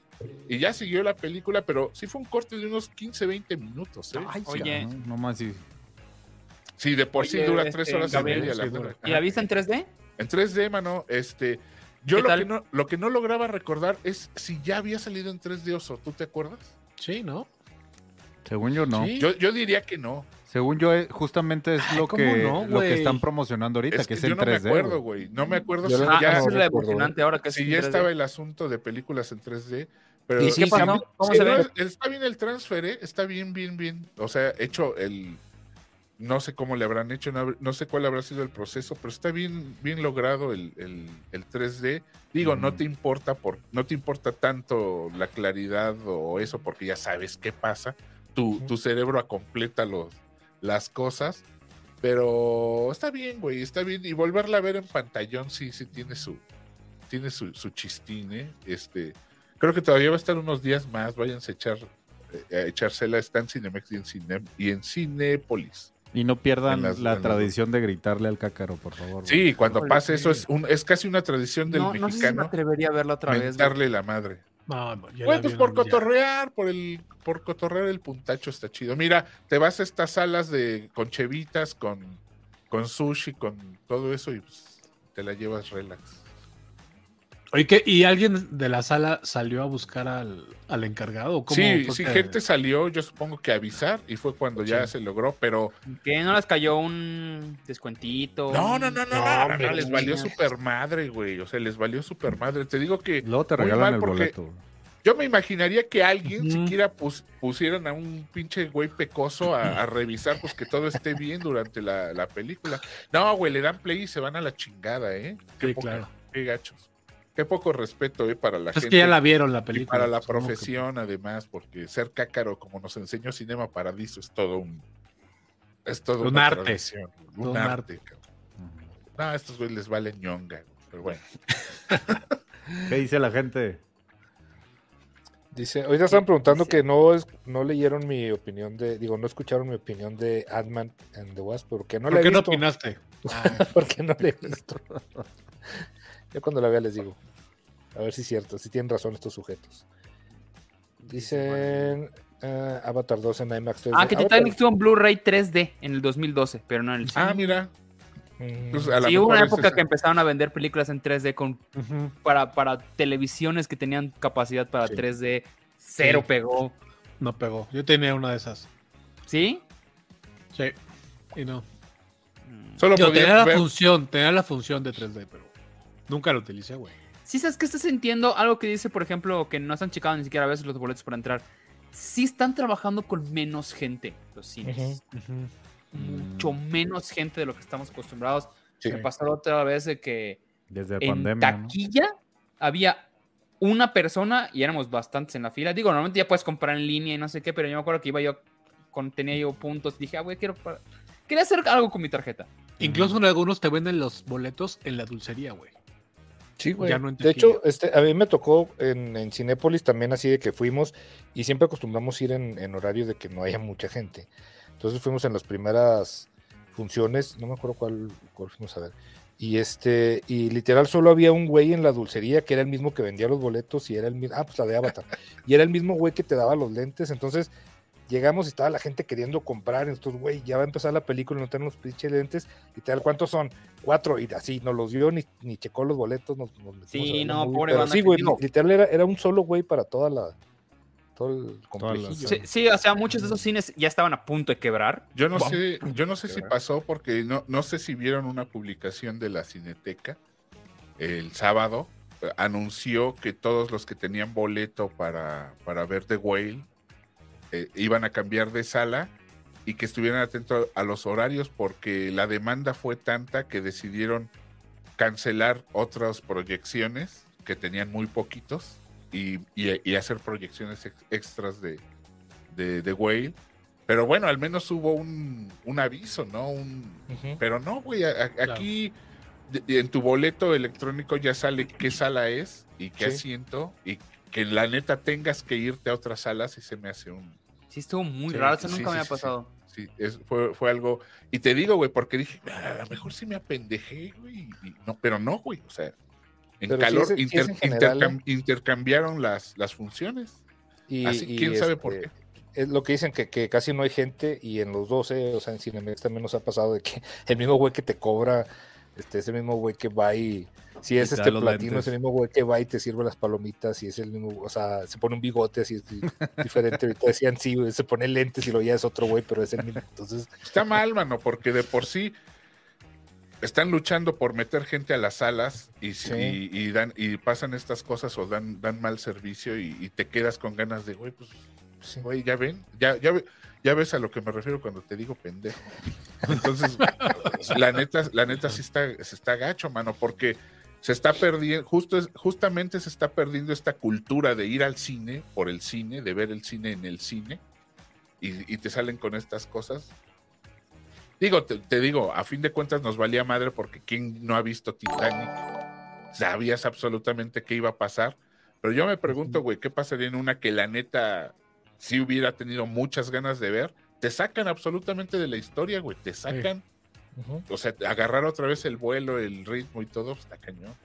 Y ya siguió la película, pero sí fue un corte de unos 15, 20 minutos, ¿eh? Ay, Oye. no más sí. Sí, de por sí Oye, dura este, tres horas Gabriel, y media. la. ¿Y la viste en 3D? En 3D, mano, este. Yo ¿Qué lo tal? que, no, lo que no lograba recordar es si ya había salido en 3D Oso, ¿tú te acuerdas? Sí, ¿no? Según yo, no. Sí. Yo, yo diría que no. Según yo, eh, justamente es Ay, lo ¿cómo que, no, lo que están promocionando ahorita, es que que es yo en no me 3D. acuerdo, güey. No me acuerdo Yo si ya, Ah, es emocionante ahora que si ya 3D. estaba el asunto de películas en 3D. Pero Y sí, ¿Qué pasó? sí, ¿Cómo Sí, se no, ve? es- está bien el transfer, ¿eh? está bien, bien, bien. O sea, hecho el. No sé cómo le habrán hecho, no, no sé cuál habrá sido el proceso, pero está bien, bien logrado el, el- el 3D. Digo, no te importa por, no te importa tanto la claridad o eso, porque ya sabes qué pasa. Tu, tu cerebro acompleta los, las cosas. Pero está bien, güey, está bien. Y volverla a ver en pantallón sí, sí tiene su, tiene su, su chistín, ¿eh? Este, creo que todavía va a estar unos días más. Váyanse a echar, eh, a echársela. Está en Cinemex y en, Cine, y en Cinépolis. Y no pierdan las- la tradición de gritarle al cácaro, por favor. güey. Sí, cuando pase eso es, un, es casi una tradición del No, no sé si me mexicano. atrevería a verla otra vez. mentarle la madre. No, no, ya Güey, la pues por cotorrear, por el, por cotorrear el puntacho está chido. Mira, te vas a estas salas de con chevitas, con, con sushi, con todo eso y pues, te la llevas relax. Oye, ¿qué? ¿y alguien de la sala salió a buscar al, al encargado? ¿O cómo Sí, fue sí, que- gente salió, yo supongo que a avisar y fue cuando ya se logró, pero ¿Que no les cayó un descuentito? no, no, no, no, No, no, no, no, les no, valió no. super madre, güey, o sea, les valió super madre. Te digo que Luego te Muy regalan mal el boleto. Yo me imaginaría que alguien Ujú. siquiera pus- pusieran a un pinche güey pecoso a, a revisar pues que todo esté bien durante la, la película. No, güey, le dan play y se van a la chingada, ¿eh? Qué, Sí, poca- claro. qué gachos. Qué poco respeto, ¿eh? Para la Es gente. que ya la vieron la y película. para la que- profesión, además, porque ser cácaro, como nos enseñó Cinema Paradiso, es todo un. Es todo Un una arte. tradición, Un, Un arte. No, a estos güeyes les vale ñonga, pero bueno. ¿Qué dice la gente? Dice, ahorita están preguntando dice- que no es, no leyeron mi opinión de, digo, no escucharon mi opinión de Ant-Man and the Wasp, porque no la ¿Por he qué no visto. opinaste? porque no la he visto. Yo cuando la vea les digo. A ver si es cierto, si tienen razón estos sujetos. Dicen eh, Avatar 2 en IMAX 3D. Ah, que Avatar- Titanic estuvo en Blu-ray 3D en el 2012, pero no en el cine. Ah, mira. Mm, pues, Sí, hubo una es época que empezaron a vender películas en 3D con, para, para televisiones que tenían capacidad para Sí. 3D. Cero Sí. pegó. No pegó. Yo tenía una de esas. ¿Sí? Sí. Y no. Mm. Solo Yo tenía la función, tenía la función de 3D, pero nunca la utilicé, güey. Sí, ¿sabes qué estás sintiendo? Algo que dice, por ejemplo, que no están checando ni siquiera a veces los boletos para entrar. Sí están trabajando con menos gente los cines. Mucho menos gente de lo que estamos acostumbrados. Sí. Me pasó la otra vez de que Desde en pandemia. ¿no? taquilla había una persona y éramos bastantes en la fila. Digo, normalmente ya puedes comprar en línea y no sé qué, pero yo me acuerdo que iba yo, con, tenía yo puntos. Dije, ah, güey, quiero. pa- Quería hacer algo con mi tarjeta. Incluso en algunos te venden los boletos en la dulcería, güey. Sí, güey. Ya no de hecho, este, a mí me tocó en, en Cinépolis también así de que fuimos y siempre acostumbramos ir en, en horario de que no haya mucha gente. Entonces fuimos en las primeras funciones, no me acuerdo cuál, cuál fuimos a ver. Y este, y literal solo había un güey en la dulcería que era el mismo que vendía los boletos y era el mismo, ah, pues la de Avatar. y era el mismo güey que te daba los lentes. Entonces llegamos y estaba la gente queriendo comprar. Entonces, güey, ya va a empezar la película y no tenemos los pinches lentes. Y tal, ¿cuántos son? Cuatro. Y así, no los vio ni, ni checó los boletos. Nos, nos metimos Sí, no, movie. pobre Pero banda sí, güey, digo- literal era, era un solo güey para toda la. Todo el. Sí, sí, o sea, muchos de esos cines ya estaban a punto de quebrar. Yo no Bom. sé, yo no sé si pasó porque no, no sé si vieron una publicación de la Cineteca el sábado eh, anunció que todos los que tenían boleto para, para ver The Whale eh, iban a cambiar de sala y que estuvieran atentos a los horarios porque la demanda fue tanta que decidieron cancelar otras proyecciones que tenían muy poquitos y, y- y hacer proyecciones ex- extras de, de, de Whale. Pero bueno, al menos hubo un, un aviso, ¿no? Un, pero no, güey, a- a- aquí en tu boleto electrónico ya sale qué sala es y qué Sí. asiento y que la neta tengas que irte a otras salas y se me hace un... Sí, estuvo muy Sí, raro, eso sí, nunca sí, me ha sí, sí. pasado. Sí, es- fue, fue algo... Y te digo, güey, porque dije, "Ah, a lo mejor sí me apendejé, güey. no, pero no, güey, o sea, en Pero calor es- sí es inter- en general, intercam- intercambiaron las, las funciones. Y, Así, y, ¿Quién sabe por este, qué? Es lo que dicen que, que casi no hay gente y en los 12, o sea, en Cinemex también nos ha pasado de que el mismo güey que te cobra, este, ese mismo güey que va y si es este platino, lentes. ese mismo güey que va y te sirve las palomitas y es el mismo, o sea, se pone un bigote así di- diferente, ahorita decían sí, güey, se pone lentes y lo ya es otro güey, pero es el mismo, entonces, Está mal, mano, porque de por sí están luchando por meter gente a las salas y, si- Sí. y, y dan, y pasan estas cosas o dan, dan mal servicio y, y te quedas con ganas de, güey, pues, sí. güey, ya ven, ya, ya, ve- ya ves a lo que me refiero cuando te digo pendejo. Entonces, la neta, la neta sí está, se está gacho, mano, porque se está perdiendo, justo justamente se está perdiendo esta cultura de ir al cine por el cine, de ver el cine en el cine, y, y te salen con estas cosas. Digo, te, te digo, a fin de cuentas nos valía madre porque quien no ha visto Titanic, sabías absolutamente qué iba a pasar. Pero yo me pregunto, güey, ¿qué pasaría en una que la neta si hubiera tenido muchas ganas de ver? Te sacan absolutamente de la historia, güey, te sacan. O sea, agarrar otra vez el vuelo, el ritmo y todo, pues, está cañón.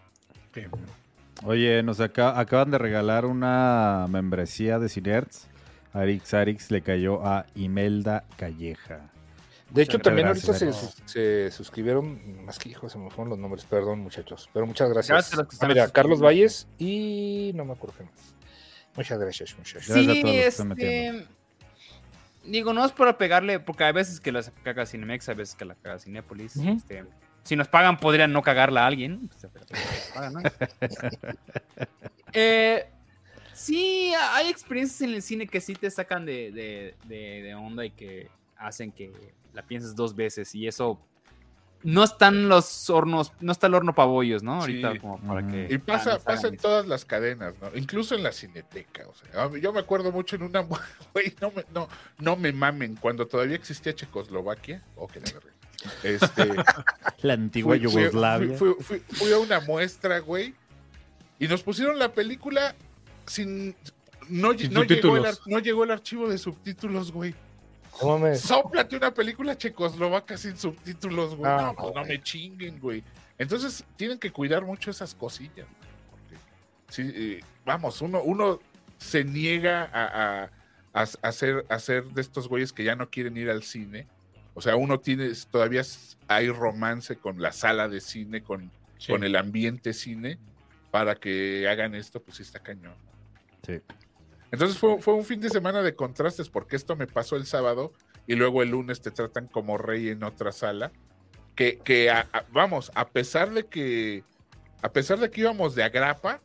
Oye, nos aca- acaban de regalar una membresía de Cinerts. Arix Arix le cayó a Imelda Calleja. De hecho, Muchas también gracias, ahorita se, suscribieron, más que hijos, se me fueron los nombres, perdón muchachos, pero muchas gracias. Ah, mira, Carlos. Valles y no me acuerdo qué más. Muchas gracias, muchachos. Gracias a Sí, todos los que están este. Digo, no es para pegarle, porque hay veces que la caga Cinemex, hay veces que la caga Cinépolis. Este, si nos pagan, podrían no cagarla a alguien. Eh, sí, hay experiencias en el cine que sí te sacan de, de- de- de onda y que hacen que la pienses dos veces. Y eso. No están los hornos, no está el horno para bollos, ¿no? Sí. Ahorita, como para que. Y pasa, ah, pasa en eso. todas las cadenas, ¿no? Incluso en la cineteca. O sea, yo me acuerdo mucho en una. Güey, no me, no, no me mamen. Cuando todavía existía Checoslovaquia. Oh, que la. Este. La antigua fui- Yugoslavia. Fui, fui- fui a una muestra, güey. Y nos pusieron la película sin. No, Sin no, llegó el, no llegó el archivo de subtítulos, güey. No mames. Sóplate una película checoslovaca sin subtítulos, güey. Ah, no, pues no me chinguen, güey. Entonces tienen que cuidar mucho esas cosillas. porque, sí, eh, vamos, uno, uno se niega a, a- a- a ser, a ser de estos güeyes que ya no quieren ir al cine. O sea, uno tiene, todavía hay romance con la sala de cine, con, Sí. con el ambiente cine, para que hagan esto, pues sí está cañón. Sí. Entonces fue, fue un fin de semana de contrastes, porque esto me pasó el sábado y luego el lunes te tratan como rey en otra sala. Que, que a- a- vamos, a pesar de que a pesar de que íbamos de agrapa,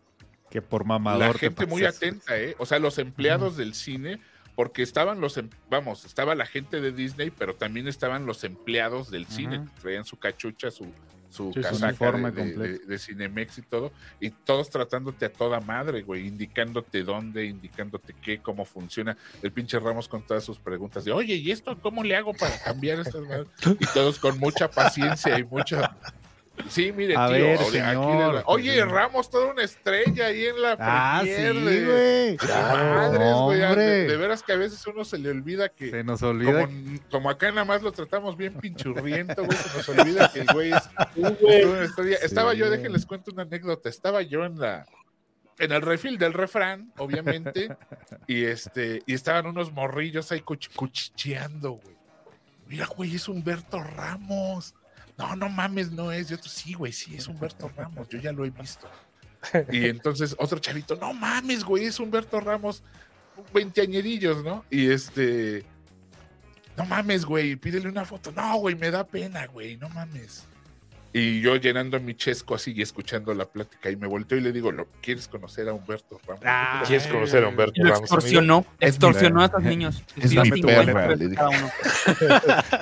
Que por mamador. la te gente muy atenta, ¿eh? O sea, los empleados del cine, porque estaban los, em- vamos, estaba la gente de Disney, pero también estaban los empleados del cine, que traían su cachucha, su, su Sí, casaca de, de- de Cinemex y todo, y todos tratándote a toda madre, güey, indicándote dónde, indicándote qué, cómo funciona. El pinche Ramos con todas sus preguntas de, oye, ¿y esto cómo le hago para cambiar estas madres? Y todos con mucha paciencia y mucha... Sí, mire, A tío, ver, oye, señor. Ramos, toda una estrella ahí en la Ah, sí, premier güey. Madres, güey, de, de veras que a veces uno se le olvida que Se nos olvida. como, como acá nada más lo tratamos bien pinchurriento, güey, se nos olvida que el güey es una historia. Estaba yo, déjenles cuento una anécdota, estaba yo en la en el refil del refrán, obviamente, y este y estaban unos morrillos ahí cuch- cuchicheando, güey. Mira, güey, es Humberto Ramos. No, no mames, no es. Y otro, sí, güey, sí, es Humberto Ramos. Yo ya lo he visto. Y entonces otro chavito, no mames, güey, es Humberto Ramos. Veinteañerillos, ¿no? Y este. No mames, güey, pídele una foto. No, güey, me da pena, güey, no mames. Y yo llenando mi chesco así y escuchando la plática y me volteo y le digo, "¿Lo- ¿quieres conocer a Humberto Ramos? Ah, ¿Quieres conocer a Humberto Y lo Ramos? amigo? extorsionó, extorsionó a estos Es niños. es Sí, mi 50 perra, pesos le dije.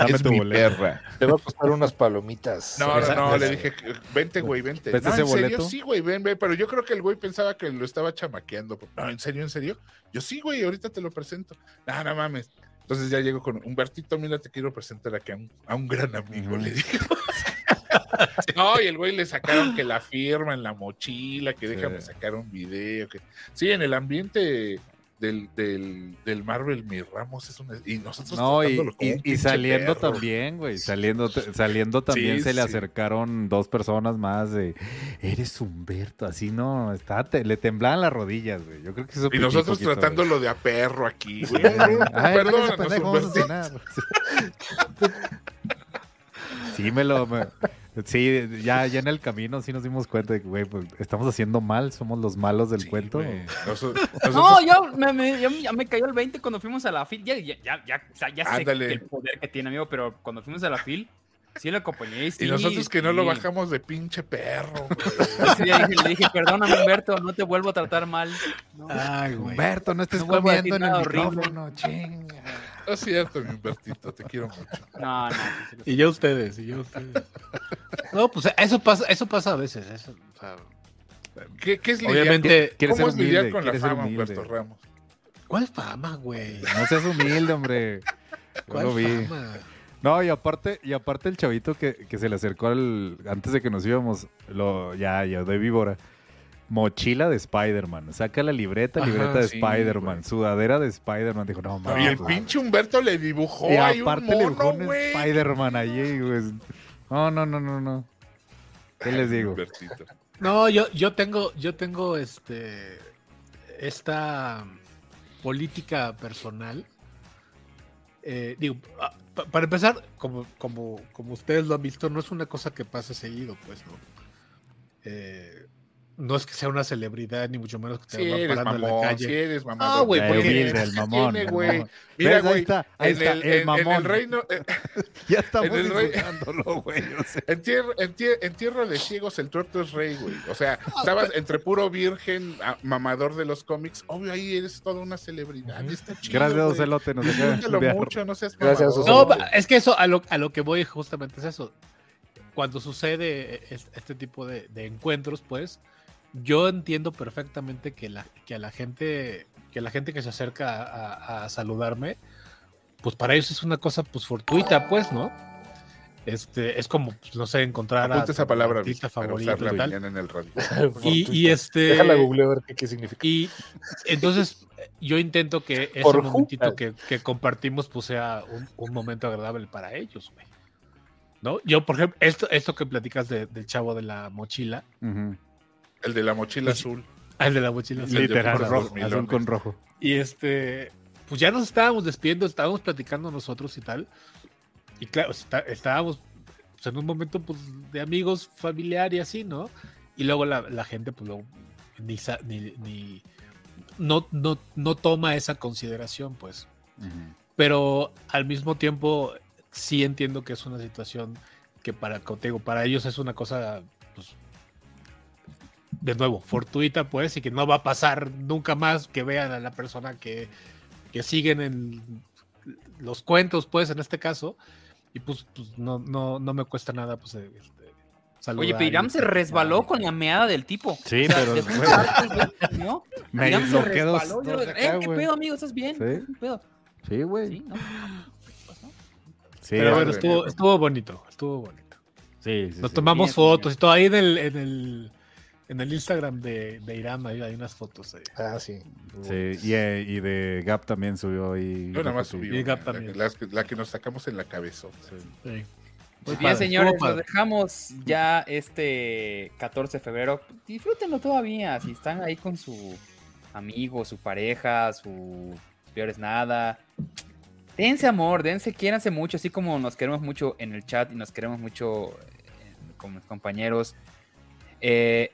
es tu mi perra. Te va a costar unas palomitas. No, no, no, le dije, vente, güey, vente. ¿Ves No, ese ¿en serio? Sí, güey, ven, ven. Pero yo creo que el güey pensaba que lo estaba chamaqueando. No, ¿en serio, en serio? Yo sí, güey, ahorita te lo presento. No, no mames. Entonces ya llego con Humbertito, mira, te quiero presentar aquí a un, a un gran amigo, le digo. No, y el güey le sacaron que la firma en la mochila, que Sí. déjame sacar un video. Que... Sí, en el ambiente del, del, del Marvel, mi Ramos es una. Y nosotros No, y, y- un saliendo perro. también, güey. Saliendo, saliendo también Sí, se le acercaron dos personas más de eres Humberto, así no, está, te- le temblaban las rodillas, güey. Yo creo que eso Y nosotros poquito, tratándolo de a perro aquí, güey. cenar. Sí, me lo. me- sí, ya, ya en el camino sí nos dimos cuenta de que, güey, pues, estamos haciendo mal, somos los malos del Sí, cuento. güey. Noso- No, nosotros- yo me, me- ya, ya me cayó el 20 cuando fuimos a la FIL. Ya, ya, ya, ya, o sea, ya sé que el poder que tiene, amigo, pero cuando fuimos a la FIL, sí lo acompañé. y sí, nosotros que no lo sí. bajamos de pinche perro, güey. Día dije- le dije, perdóname, Humberto, no te vuelvo a tratar mal. No. Ay, güey. Humberto, no estés No comiendo en el horrible. micrófono, chinga. No es cierto, mi Humbertito, te quiero mucho. No, no. sí. Y yo ustedes, y yo ustedes. No, pues eso pasa, eso pasa a veces. Eso, o sea, ¿Qué, qué es lidiar obviamente, Quieres ¿Cómo ser es lidiar humilde, con la fama, humilde. Humberto Ramos? ¿cuál fama, güey? No seas humilde, hombre. ¿Cuál vi. fama? No, y aparte, y aparte el chavito que, que se le acercó al, antes de que nos íbamos, lo, ya, ya de víbora. Mochila de Spider-Man. Saca la libreta, Ajá, libreta de sí, Spider-Man. Sudadera de Spider-Man. Dijo, no, y mames. el güey. pinche Humberto le dibujó Y ahí un aparte le dibujó mono, un güey. Spider-Man allí, güey. No, no, no, no, no. ¿Qué les digo? Humbertito. No, yo, yo tengo, yo tengo este esta política personal. Eh, digo, ah, pa- para empezar, como, como, como ustedes lo han visto, no es una cosa que pase seguido, pues, ¿no? Eh, no es que sea una celebridad, ni mucho menos que te va eres parando en la mamón, calle. si eres mamón. Ah, güey, El porque- humilde, el mamón. Tiene, el güey. mamón. Mira, ¿Ves? güey, Ahí está, ahí en está, el, el, en- en mamón. el reino, eh, Ya estamos en el rey- disfrutándolo, güey. o sea. en, tierra, en, en tierra de ciegos el tuerto es rey, güey. O sea, estabas entre puro virgen, a- mamador de los cómics. Obvio, ahí eres toda una celebridad. Está chido, Gracias, güey. Ocelote. Nos mucho, no seas Gracias, mamador. No, es que eso a lo, a lo que voy justamente es eso. Cuando sucede es- este tipo de, de encuentros, pues, yo entiendo perfectamente que la, que a la gente, que la gente que se acerca a, a- a saludarme, pues para ellos es una cosa pues fortuita, pues, ¿no? Este, es como, pues, no sé, encontrar Apunta a esa palabra, artista favorito y tal. en el radio. Y, y este Déjala google a ver qué, qué significa. y entonces yo intento que ese Por momentito que, que compartimos pues sea un, un momento agradable para ellos, güey. ¿No? Yo, por ejemplo, esto, esto que platicas de- del chavo de la mochila, Ujú. El de la mochila Pues, azul. ah, el de la mochila. De Literal, puros rojo, azul con rojo. Y este, pues ya nos estábamos despidiendo, estábamos platicando nosotros y tal. Y claro, está- estábamos pues, en un momento pues, de amigos, familiar y así, ¿no? Y luego la, la gente, pues luego, ni, sa- ni, ni- no, no, no toma esa consideración, pues. Pero al mismo tiempo, sí entiendo que es una situación que para, como te digo, para ellos es una cosa, de nuevo, fortuita, pues, y que no va a pasar nunca más que vean a la persona que, que siguen en los cuentos, pues, en este caso, y pues, pues, no, no, no me cuesta nada, pues, eh, este, saludar Oye, pero Iram y se resbaló con la meada del tipo. Sí, O sea, pero, güey. güey, ¿no? Me Iram se resbaló, yo, "Eh, ¿Qué güey. pedo, amigo? ¿Estás bien? Sí. ¿Qué pedo? Sí, güey. Sí, ¿no? Sí, Pero bueno, güey. estuvo, estuvo bonito, estuvo bonito. sí, sí, Nos sí. tomamos Bien, fotos bien. y todo ahí en el, en el, en el Instagram de, de Iram, ahí hay unas fotos. ahí. Ah, sí. Sí, y, eh, y de Gap también subió ahí. Yo nada más subí Y Gap también. la, la- la que nos sacamos en la cabeza. Sí. Pues bien, padre, señores, nos dejamos ya este 14 de febrero. Disfrútenlo todavía. Si están ahí con su amigo, su pareja, su peor es nada. Dense amor, dense, quiéranse mucho, así como nos queremos mucho en el chat y nos queremos mucho eh, con mis compañeros. Eh,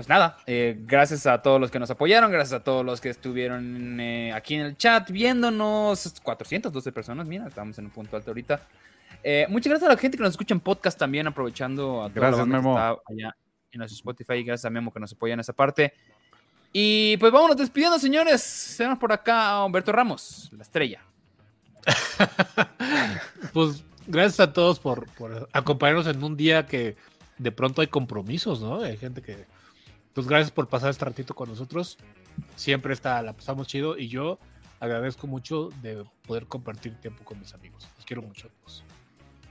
pues nada, eh, gracias a todos los que nos apoyaron, gracias a todos los que estuvieron eh, aquí en el chat viéndonos. 412 personas, mira, estamos en un punto alto ahorita. Eh, muchas gracias a la gente que nos escucha en podcast también, aprovechando a toda Gracias, la banda que Memo. está allá en nuestro Spotify. Gracias a Memo que nos apoya en esa parte. Y pues vámonos despidiendo, señores. Tenemos por acá a Humberto Ramos, la estrella. Pues gracias a todos por, por acompañarnos en un día que de pronto hay compromisos, ¿no? Hay gente que. Pues gracias por pasar este ratito con nosotros. Siempre está, la pasamos chido y yo agradezco mucho de poder compartir tiempo con mis amigos. Los quiero mucho a todos.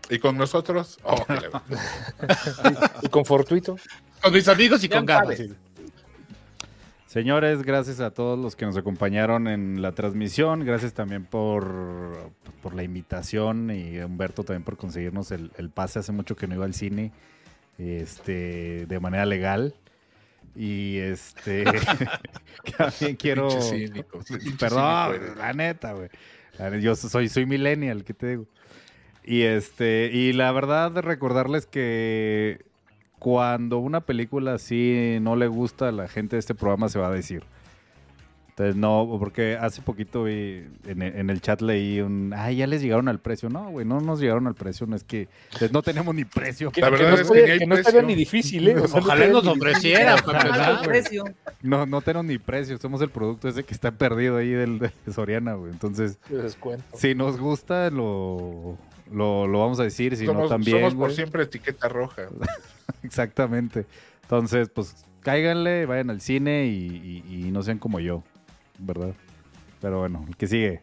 Y con nosotros, oh. Y con Fortuito. Con mis amigos y con ganas. sí. Señores, gracias a todos los que nos acompañaron en la transmisión. Gracias también por, por la invitación y Humberto también por conseguirnos el, el pase. Hace mucho que no iba al cine este, de manera legal. Y este también quiero. Cínico, Perdón, cínico la neta, güey. Yo soy, soy millennial, ¿qué te digo? Y este, y la verdad, recordarles que cuando una película así no le gusta a la gente de este programa, se va a decir. Entonces, no, porque hace poquito vi en, el- en el chat leí un. Ay, ya les llegaron al precio. No, güey, no nos llegaron al precio. No es que. pues, no tenemos ni precio. Que, La que verdad no, es que estaría- ni hay que no estaría ni difícil, ¿eh? O sea, no Ojalá estaría nos ni ofrecieran. No, no tenemos ni precio. Somos el producto ese que está perdido ahí del, de Soriana, güey. Entonces, si nos gusta, lo, lo, lo vamos a decir. Si somos, no, también. somos por güey. siempre etiqueta roja. Exactamente. Entonces, pues cáiganle, vayan al cine y, y- y no sean como yo, ¿verdad? Pero bueno, el que sigue.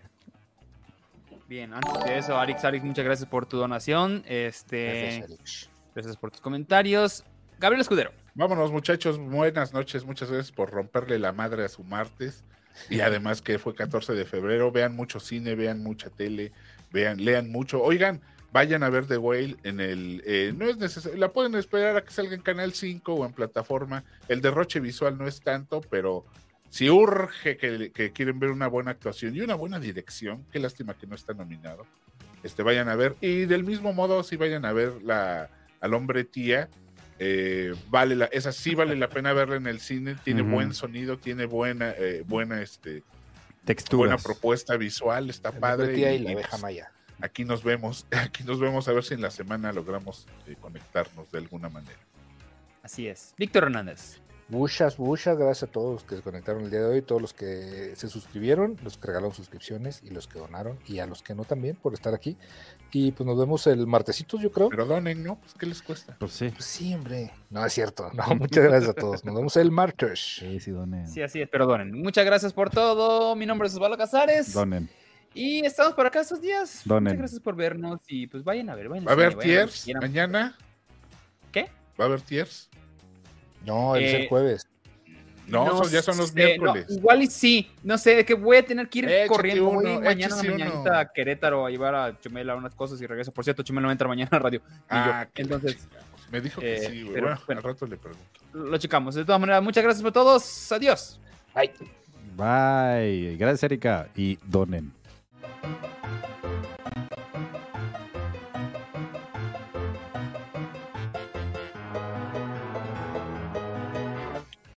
Bien, antes de eso, Arix, Arix, muchas gracias por tu donación. Este, Gracias, Alex. gracias por tus comentarios. Gabriel Escudero. Vámonos, muchachos. Buenas noches. Muchas gracias por romperle la madre a su martes. Y además que fue 14 de febrero. Vean mucho cine, vean mucha tele, vean, lean mucho. Oigan, vayan a ver The Whale en el. eh, no es necesario. La pueden esperar a que salga en Canal 5 o en plataforma. El derroche visual no es tanto, pero si urge que, que quieren ver una buena actuación y una buena dirección, qué lástima que no está nominado. Este, vayan a ver. Y del mismo modo, si vayan a ver la, al hombre tía. eh, vale la, esa sí vale la pena verla en el cine, tiene buen sonido, tiene buena, eh, buena, este, Texturas. buena propuesta visual, está El padre. Tía y y- la y, abeja pues, maya. aquí nos vemos, aquí nos vemos a ver si en la semana logramos eh, conectarnos de alguna manera. Así es. Víctor Hernández. Muchas, muchas gracias a todos los que se conectaron el día de hoy, todos los que se suscribieron, los que regalaron suscripciones y los que donaron y a los que no también por estar aquí. Y pues nos vemos el martesitos, yo creo. Pero donen, ¿no? Pues ¿qué les cuesta? Pues sí. Pues sí, hombre. No, es cierto. No, muchas gracias a todos. Nos vemos el martes. Sí, sí, donen. Sí, así es, pero donen. Muchas gracias por todo. Mi nombre es Osvaldo Casares. Donen. Y estamos por acá estos días. Donen. Muchas gracias por vernos. Y pues vayan a ver. Vayan ¿Va a haber cine, vayan a ver que tiers mañana? ¿Qué? ¿Va a haber tiers? No, es Eh, el jueves. No, son- ya son los sé, miércoles. no, igual y sí. No sé, de que voy a tener que ir Échate corriendo. Voy uno, mañana échese uno. mañanita a Querétaro a llevar a Chumela unas cosas y regreso. Por cierto, Chumela no entra mañana a radio. Ah, yo. Entonces, me dijo que eh, sí, güey. pero, Bueno, bueno. al rato le pregunto. lo checamos. De todas maneras, muchas gracias por todos. Adiós. Ay. Bye. Gracias, Erika. Y donen.